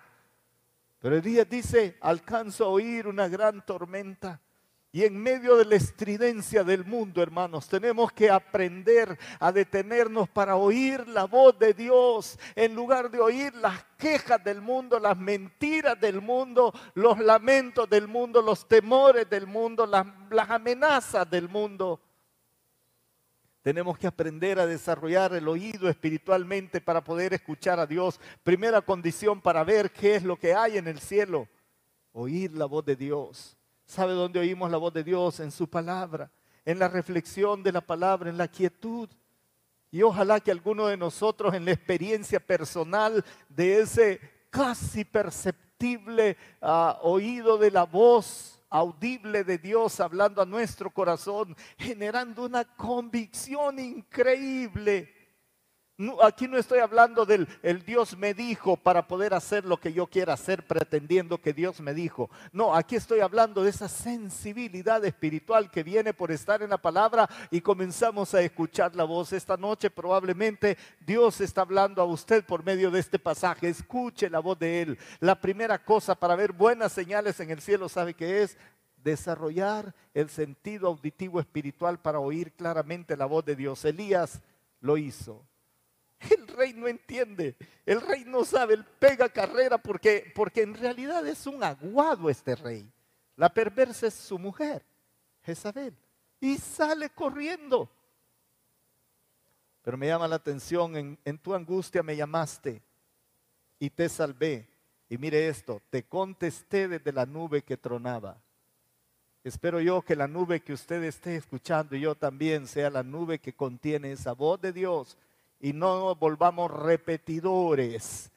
Pero Elías dice, alcanzo a oír una gran tormenta. Y en medio de la estridencia del mundo, hermanos, tenemos que aprender a detenernos para oír la voz de Dios, en lugar de oír las quejas del mundo, las mentiras del mundo, los lamentos del mundo, los temores del mundo, las amenazas del mundo. Tenemos que aprender a desarrollar el oído espiritualmente para poder escuchar a Dios. Primera condición para ver qué es lo que hay en el cielo, oír la voz de Dios. ¿Sabe dónde oímos la voz de Dios? En su palabra, en la reflexión de la palabra, en la quietud. Y ojalá que alguno de nosotros en la experiencia personal de ese casi perceptible ah, oído de la voz audible de Dios hablando a nuestro corazón, generando una convicción increíble aquí no estoy hablando del el Dios me dijo para poder hacer lo que yo quiera hacer pretendiendo que Dios me dijo. No, aquí estoy hablando de esa sensibilidad espiritual que viene por estar en la palabra y comenzamos a escuchar la voz. Esta noche probablemente Dios está hablando a usted por medio de este pasaje. Escuche la voz de Él. La primera cosa para ver buenas señales en el cielo, ¿sabe qué es? Desarrollar el sentido auditivo espiritual para oír claramente la voz de Dios. Elías lo hizo. El rey no entiende, el rey no sabe, él pega carrera porque, porque en realidad es un aguado este rey. La perversa es su mujer, Jezabel, y sale corriendo. Pero me llama la atención, en, en tu angustia me llamaste y te salvé. Y mire esto, te contesté desde la nube que tronaba. Espero yo que la nube que usted esté escuchando y yo también sea la nube que contiene esa voz de Dios y no volvamos repetidores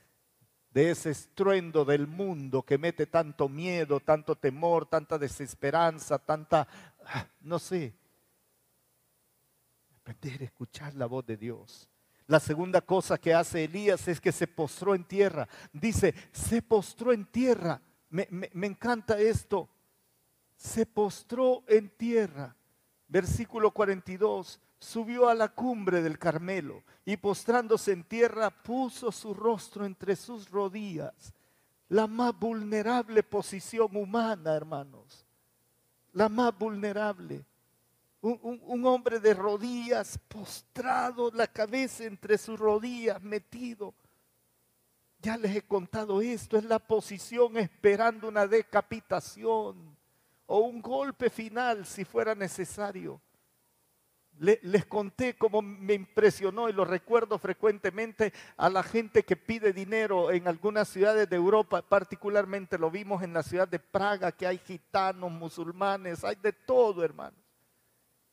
de ese estruendo del mundo que mete tanto miedo, tanto temor, tanta desesperanza, tanta, ah, no sé. Aprender a escuchar la voz de Dios. La segunda cosa que hace Elías es que se postró en tierra. Dice, se postró en tierra. Me, me encanta esto. Se postró en tierra. Versículo 42 subió a la cumbre del Carmelo y postrándose en tierra puso su rostro entre sus rodillas. La más vulnerable posición humana, hermanos. La más vulnerable. Un, hombre de rodillas, postrado, la cabeza entre sus rodillas, metido. Ya les he contado esto, es la posición esperando una decapitación o un golpe final si fuera necesario les conté cómo me impresionó y lo recuerdo frecuentemente a la gente que pide dinero en algunas ciudades de Europa, particularmente lo vimos en la ciudad de Praga, que hay gitanos, musulmanes, hay de todo, hermanos.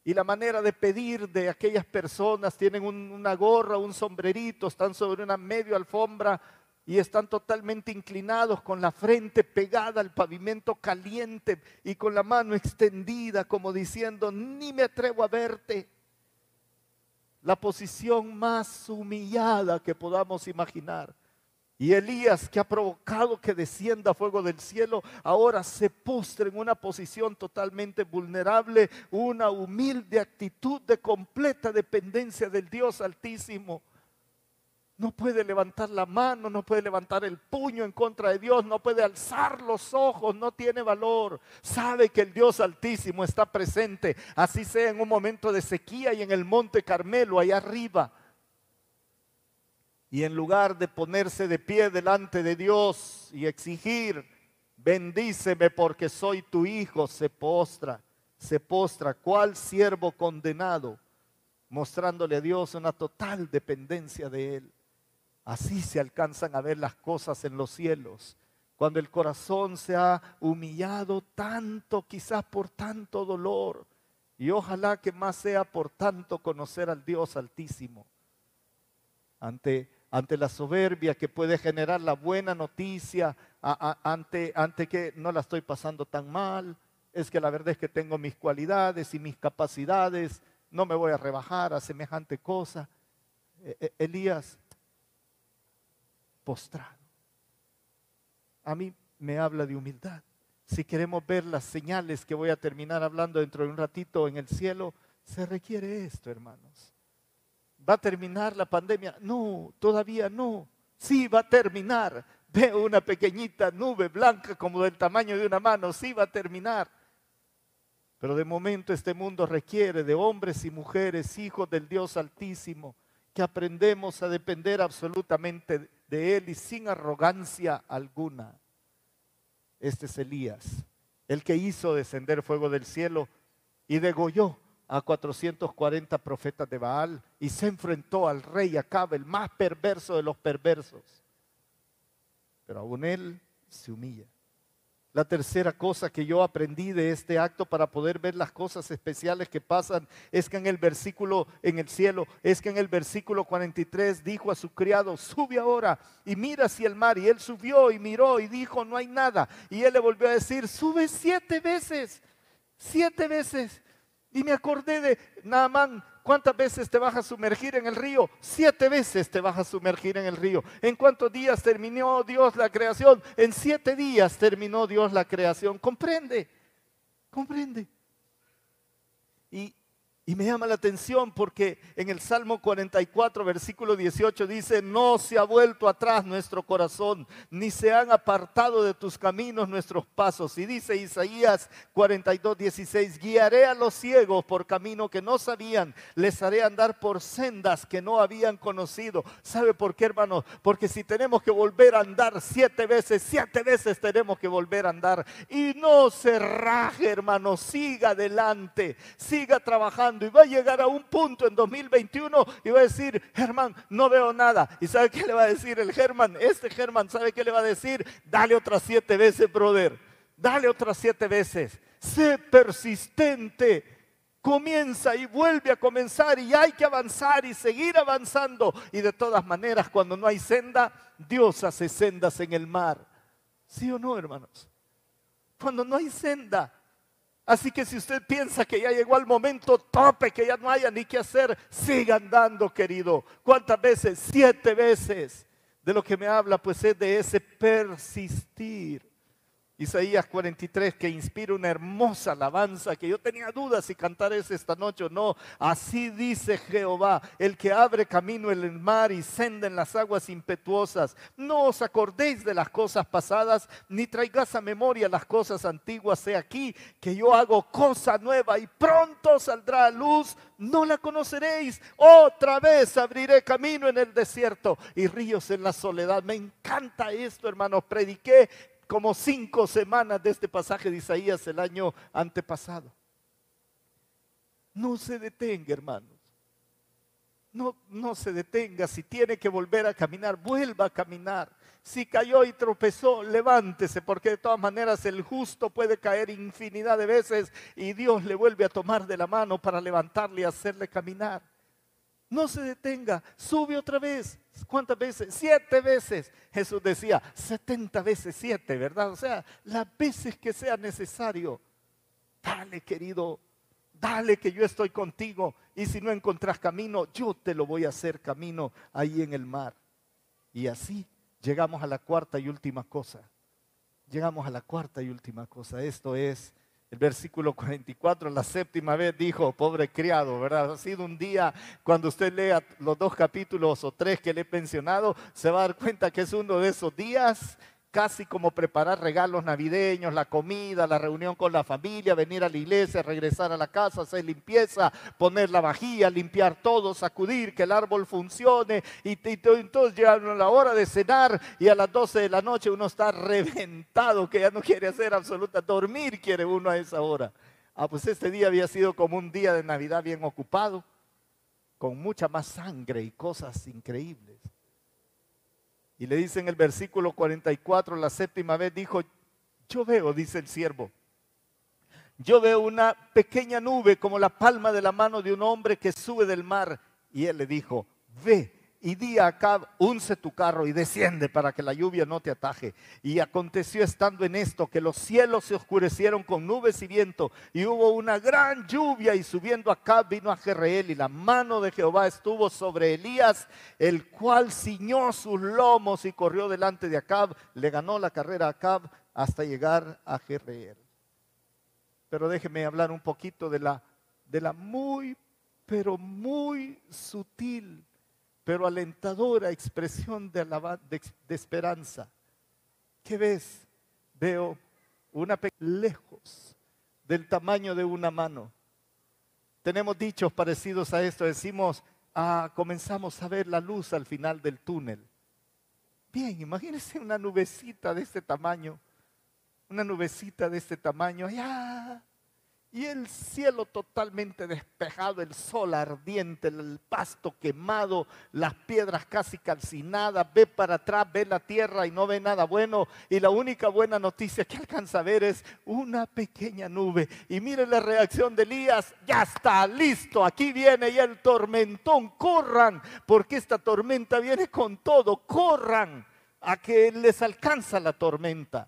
Y la manera de pedir de aquellas personas, tienen una gorra, un sombrerito, están sobre una medio alfombra y están totalmente inclinados con la frente pegada al pavimento caliente y con la mano extendida como diciendo, ni me atrevo a verte la posición más humillada que podamos imaginar. Y Elías, que ha provocado que descienda fuego del cielo, ahora se postre en una posición totalmente vulnerable, una humilde actitud de completa dependencia del Dios Altísimo. No puede levantar la mano, no puede levantar el puño en contra de Dios, no puede alzar los ojos, no tiene valor. Sabe que el Dios Altísimo está presente, así sea en un momento de sequía y en el monte Carmelo, allá arriba. Y en lugar de ponerse de pie delante de Dios y exigir, bendíceme porque soy tu hijo, se postra, se postra, cual siervo condenado, mostrándole a Dios una total dependencia de Él. Así se alcanzan a ver las cosas en los cielos. Cuando el corazón se ha humillado tanto, quizás por tanto dolor, y ojalá que más sea por tanto conocer al Dios Altísimo. Ante, ante la soberbia que puede generar la buena noticia, ante, ante que no la estoy pasando tan mal, es que la verdad es que tengo mis cualidades y mis capacidades, no me voy a rebajar a semejante cosa. E, e, Elías, postrado. A mí me habla de humildad. Si queremos ver las señales que voy a terminar hablando dentro de un ratito en el cielo, se requiere esto, hermanos. ¿Va a terminar la pandemia? No, todavía no. Sí, va a terminar. Veo una pequeñita nube blanca como del tamaño de una mano. Sí, va a terminar. Pero de momento este mundo requiere de hombres y mujeres, hijos del Dios Altísimo, que aprendemos a depender absolutamente de Él y sin arrogancia alguna. Este es Elías, el que hizo descender fuego del cielo y degolló a 440 profetas de Baal y se enfrentó al rey Acab, el más perverso de los perversos. Pero aún él se humilla. La tercera cosa que yo aprendí de este acto para poder ver las cosas especiales que pasan es que en el versículo en el cielo, es que en el versículo 43 dijo a su criado, sube ahora y mira hacia el mar. Y él subió y miró y dijo, no hay nada. Y él le volvió a decir, sube siete veces, siete veces. Y me acordé de Naamán, ¿Cuántas veces te vas a sumergir en el río? Siete veces te vas a sumergir en el río. ¿En cuántos días terminó Dios la creación? En siete días terminó Dios la creación. Comprende, comprende. Y me llama la atención porque en el Salmo 44, versículo 18 dice, no se ha vuelto atrás nuestro corazón, ni se han apartado de tus caminos nuestros pasos. Y dice Isaías 42, 16, guiaré a los ciegos por camino que no sabían, les haré andar por sendas que no habían conocido. ¿Sabe por qué, hermano? Porque si tenemos que volver a andar siete veces, siete veces tenemos que volver a andar. Y no se raje, hermano, siga adelante, siga trabajando y va a llegar a un punto en 2021 y va a decir, Germán, no veo nada. ¿Y sabe qué le va a decir el Germán? Este Germán, ¿sabe qué le va a decir? Dale otras siete veces, brother. Dale otras siete veces. Sé persistente comienza y vuelve a comenzar y hay que avanzar y seguir avanzando. Y de todas maneras, cuando no hay senda, Dios hace sendas en el mar. ¿Sí o no, hermanos? Cuando no hay senda, Así que si usted piensa que ya llegó al momento tope, que ya no haya ni qué hacer, siga andando, querido. ¿Cuántas veces? Siete veces. De lo que me habla, pues es de ese persistir. Isaías 43 que inspira una hermosa alabanza que yo tenía dudas si cantar es esta noche o no. Así dice Jehová, el que abre camino en el mar y senda en las aguas impetuosas. No os acordéis de las cosas pasadas, ni traigas a memoria las cosas antiguas. He aquí que yo hago cosa nueva y pronto saldrá a luz. No la conoceréis. Otra vez abriré camino en el desierto y ríos en la soledad. Me encanta esto, hermanos. Prediqué como cinco semanas de este pasaje de Isaías el año antepasado. No se detenga, hermanos. No, no se detenga. Si tiene que volver a caminar, vuelva a caminar. Si cayó y tropezó, levántese, porque de todas maneras el justo puede caer infinidad de veces y Dios le vuelve a tomar de la mano para levantarle y hacerle caminar. No se detenga, sube otra vez. ¿Cuántas veces? Siete veces. Jesús decía, setenta veces siete, ¿verdad? O sea, las veces que sea necesario. Dale, querido, dale que yo estoy contigo. Y si no encontrás camino, yo te lo voy a hacer camino ahí en el mar. Y así llegamos a la cuarta y última cosa. Llegamos a la cuarta y última cosa. Esto es el versículo 44, la séptima vez dijo, pobre criado, ¿verdad? Ha sido un día, cuando usted lea los dos capítulos o tres que le he mencionado, se va a dar cuenta que es uno de esos días casi como preparar regalos navideños, la comida, la reunión con la familia, venir a la iglesia, regresar a la casa, hacer limpieza, poner la vajilla, limpiar todo, sacudir, que el árbol funcione. Y, entonces llega la hora de cenar y a las 12 de la noche uno está reventado, que ya no quiere hacer absoluta, dormir quiere uno a esa hora. Ah, pues este día había sido como un día de Navidad bien ocupado, con mucha más sangre y cosas increíbles. Y le dice en el versículo 44, la séptima vez, dijo, yo veo, dice el siervo, yo veo una pequeña nube como la palma de la mano de un hombre que sube del mar. Y él le dijo, ve y di a Acab, unce tu carro y desciende para que la lluvia no te ataje. Y aconteció estando en esto que los cielos se oscurecieron con nubes y viento y hubo una gran lluvia y subiendo Acab vino a Jerreel y la mano de Jehová estuvo sobre Elías, el cual ciñó sus lomos y corrió delante de Acab, le ganó la carrera a Acab hasta llegar a Jerreel. Pero déjeme hablar un poquito de la, de la muy, pero muy sutil, pero alentadora expresión de, de, esperanza. ¿Qué ves? Veo una lejos del tamaño de una mano. Tenemos dichos parecidos a esto. Decimos, ah, comenzamos a ver la luz al final del túnel. Bien, imagínense una nubecita de este tamaño una nubecita de este tamaño, allá, y el cielo totalmente despejado, el sol ardiente, el pasto quemado, las piedras casi calcinadas, ve para atrás, ve la tierra y no ve nada bueno. Y la única buena noticia que alcanza a ver es una pequeña nube. Y mire la reacción de Elías, ya está listo, aquí viene ya el tormentón, corran, porque esta tormenta viene con todo, corran a que les alcanza la tormenta.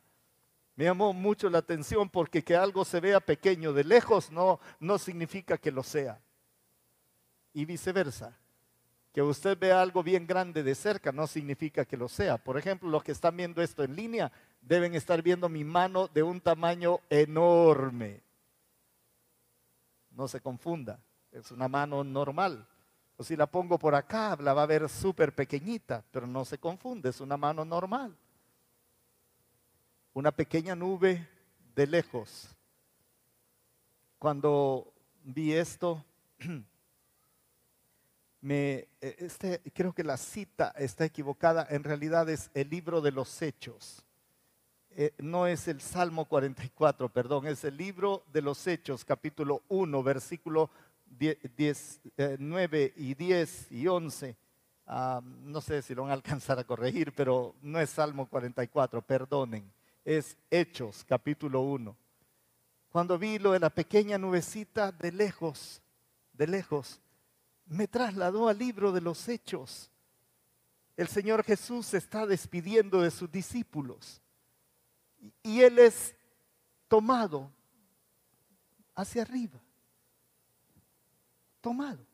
Me llamó mucho la atención porque que algo se vea pequeño de lejos no, no significa que lo sea. Y viceversa. Que usted vea algo bien grande de cerca no significa que lo sea. Por ejemplo, los que están viendo esto en línea deben estar viendo mi mano de un tamaño enorme. No se confunda, es una mano normal. O si la pongo por acá, la va a ver súper pequeñita, pero no se confunde, es una mano normal una pequeña nube de lejos. Cuando vi esto, me, e, este, creo que la cita está equivocada, en realidad es el libro de los hechos. Eh, no es el Salmo 44, perdón, es el libro de los hechos, capítulo 1, versículo 10, 9 eh, y 10 y 11. Ah, no sé si lo van a alcanzar a corregir, pero no es Salmo 44, perdonen es Hechos, capítulo 1. Cuando vi lo de la pequeña nubecita de lejos, de lejos, me trasladó al libro de los Hechos. El Señor Jesús se está despidiendo de sus discípulos y Él es tomado hacia arriba, tomado.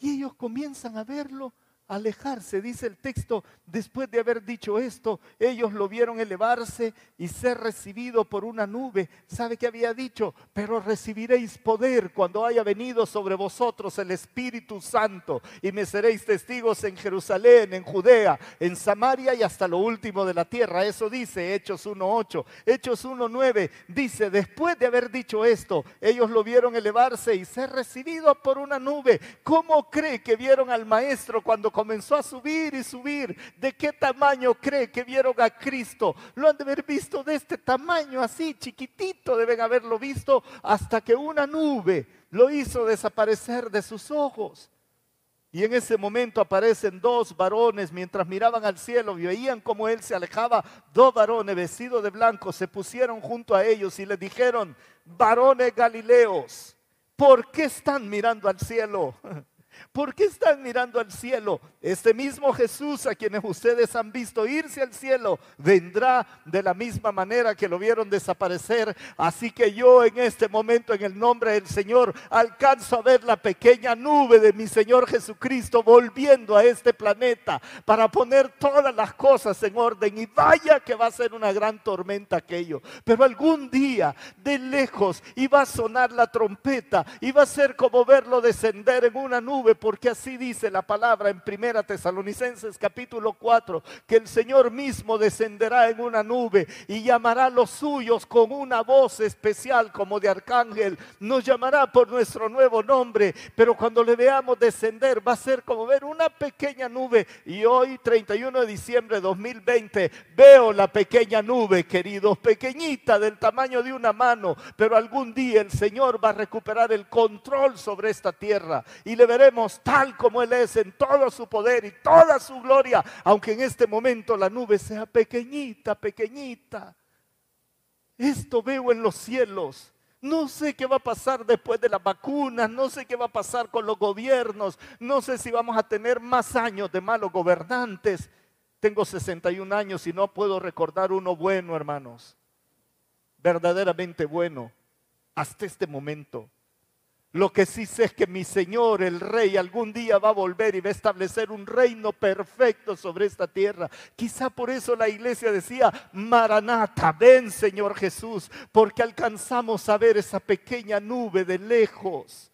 Y ellos comienzan a verlo alejarse, dice el texto, después de haber dicho esto, ellos lo vieron elevarse y ser recibido por una nube. ¿Sabe qué había dicho? Pero recibiréis poder cuando haya venido sobre vosotros el Espíritu Santo y me seréis testigos en Jerusalén, en Judea, en Samaria y hasta lo último de la tierra. Eso dice Hechos 1.8. Hechos 1.9 dice, después de haber dicho esto, ellos lo vieron elevarse y ser recibido por una nube. ¿Cómo cree que vieron al Maestro cuando comenzó a subir y subir. ¿De qué tamaño cree que vieron a Cristo? Lo han de haber visto de este tamaño, así chiquitito, deben haberlo visto hasta que una nube lo hizo desaparecer de sus ojos. Y en ese momento aparecen dos varones mientras miraban al cielo y veían cómo él se alejaba. Dos varones vestidos de blanco se pusieron junto a ellos y le dijeron, varones galileos, ¿por qué están mirando al cielo? ¿Por qué están mirando al cielo? Este mismo Jesús a quienes ustedes han visto irse al cielo vendrá de la misma manera que lo vieron desaparecer. Así que yo en este momento en el nombre del Señor alcanzo a ver la pequeña nube de mi Señor Jesucristo volviendo a este planeta para poner todas las cosas en orden. Y vaya que va a ser una gran tormenta aquello. Pero algún día de lejos iba a sonar la trompeta y va a ser como verlo descender en una nube porque así dice la palabra en Primera Tesalonicenses capítulo 4, que el Señor mismo descenderá en una nube y llamará a los suyos con una voz especial como de arcángel. Nos llamará por nuestro nuevo nombre, pero cuando le veamos descender va a ser como ver una pequeña nube. Y hoy, 31 de diciembre de 2020, veo la pequeña nube, queridos, pequeñita del tamaño de una mano, pero algún día el Señor va a recuperar el control sobre esta tierra y le veremos tal como Él es en todo su poder y toda su gloria, aunque en este momento la nube sea pequeñita, pequeñita. Esto veo en los cielos. No sé qué va a pasar después de las vacunas, no sé qué va a pasar con los gobiernos, no sé si vamos a tener más años de malos gobernantes. Tengo 61 años y no puedo recordar uno bueno, hermanos, verdaderamente bueno, hasta este momento. Lo que sí sé es que mi Señor, el Rey, algún día va a volver y va a establecer un reino perfecto sobre esta tierra. Quizá por eso la iglesia decía, Maranata, ven Señor Jesús, porque alcanzamos a ver esa pequeña nube de lejos,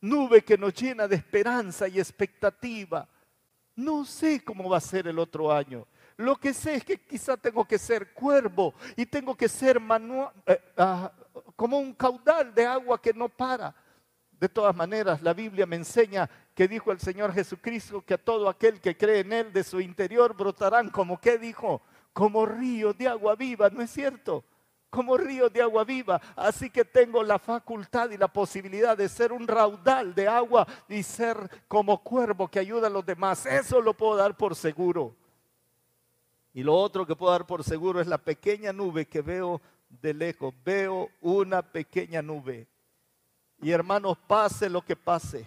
nube que nos llena de esperanza y expectativa. No sé cómo va a ser el otro año. Lo que sé es que quizá tengo que ser cuervo y tengo que ser eh, ah, como un caudal de agua que no para de todas maneras, la Biblia me enseña que dijo el Señor Jesucristo que a todo aquel que cree en Él de su interior brotarán como que dijo, como río de agua viva, ¿no es cierto? Como río de agua viva. Así que tengo la facultad y la posibilidad de ser un raudal de agua y ser como cuervo que ayuda a los demás. Eso lo puedo dar por seguro. Y lo otro que puedo dar por seguro es la pequeña nube que veo de lejos. Veo una pequeña nube y hermanos, pase lo que pase,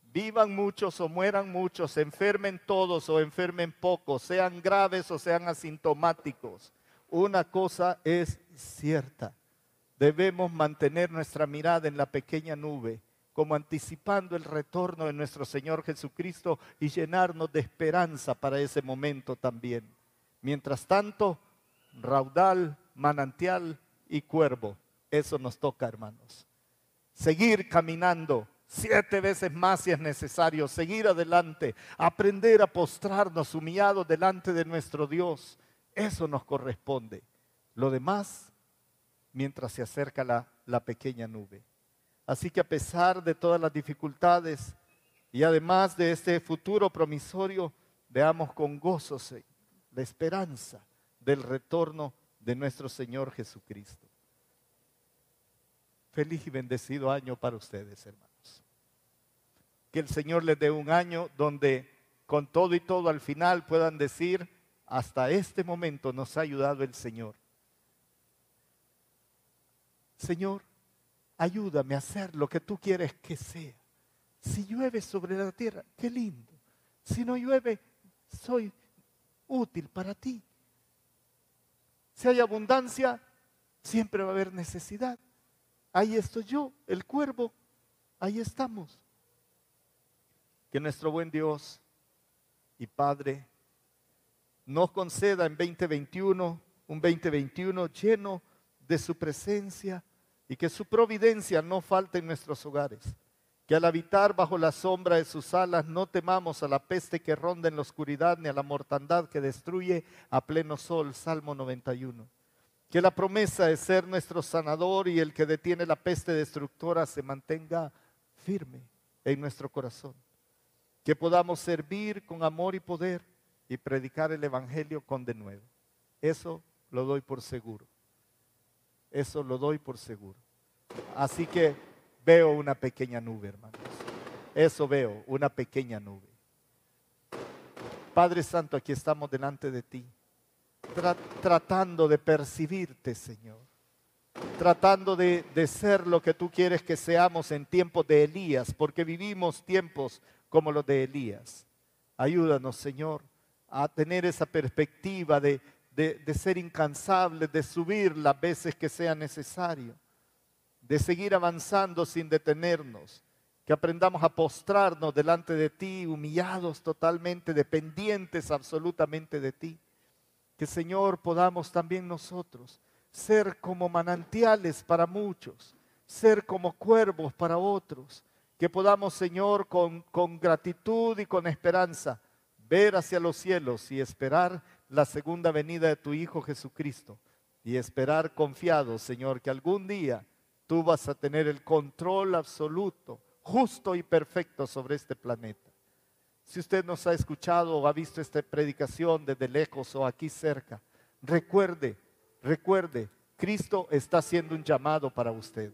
vivan muchos o mueran muchos, enfermen todos o enfermen pocos, sean graves o sean asintomáticos. Una cosa es cierta, debemos mantener nuestra mirada en la pequeña nube, como anticipando el retorno de nuestro Señor Jesucristo y llenarnos de esperanza para ese momento también. Mientras tanto, raudal, manantial y cuervo, eso nos toca, hermanos seguir caminando siete veces más si es necesario, seguir adelante, aprender a postrarnos humillados delante de nuestro Dios. Eso nos corresponde. Lo demás, mientras se acerca la, la pequeña nube. Así que a pesar de todas las dificultades y además de este futuro promisorio, veamos con gozo la esperanza del retorno de nuestro Señor Jesucristo. Feliz y bendecido año para ustedes, hermanos. Que el Señor les dé un año donde con todo y todo al final puedan decir, hasta este momento nos ha ayudado el Señor. Señor, ayúdame a hacer lo que tú quieres que sea. Si llueve sobre la tierra, qué lindo. Si no llueve, soy útil para ti. Si hay abundancia, siempre va a haber necesidad ahí estoy yo, el cuervo, ahí estamos. Que nuestro buen Dios y Padre nos conceda en 2021 un 2021 lleno de su presencia y que su providencia no falte en nuestros hogares. Que al habitar bajo la sombra de sus alas no temamos a la peste que ronda en la oscuridad ni a la mortandad que destruye a pleno sol. Salmo 91. Que la promesa de ser nuestro sanador y el que detiene la peste destructora se mantenga firme en nuestro corazón. Que podamos servir con amor y poder y predicar el Evangelio con denuedo. Eso lo doy por seguro. Eso lo doy por seguro. Así que veo una pequeña nube, hermanos. Eso veo, una pequeña nube. Padre Santo, aquí estamos delante de ti tratando de percibirte, Señor. Tratando de, ser lo que tú quieres que seamos en tiempos de Elías, porque vivimos tiempos como los de Elías. Ayúdanos, Señor, a tener esa perspectiva de, de, ser incansables, de subir las veces que sea necesario, de seguir avanzando sin detenernos, que aprendamos a postrarnos delante de ti, humillados totalmente, dependientes absolutamente de ti. Que Señor podamos también nosotros ser como manantiales para muchos, ser como cuervos para otros. Que podamos, Señor, con, gratitud y con esperanza, ver hacia los cielos y esperar la segunda venida de tu Hijo Jesucristo. Y esperar confiados, Señor, que algún día tú vas a tener el control absoluto, justo y perfecto sobre este planeta. Si usted nos ha escuchado o ha visto esta predicación desde lejos o aquí cerca, recuerde, recuerde, Cristo está haciendo un llamado para usted.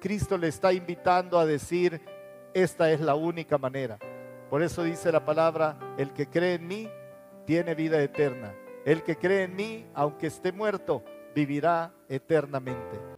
Cristo le está invitando a decir, esta es la única manera. Por eso dice la palabra, el que cree en mí tiene vida eterna. El que cree en mí, aunque esté muerto, vivirá eternamente.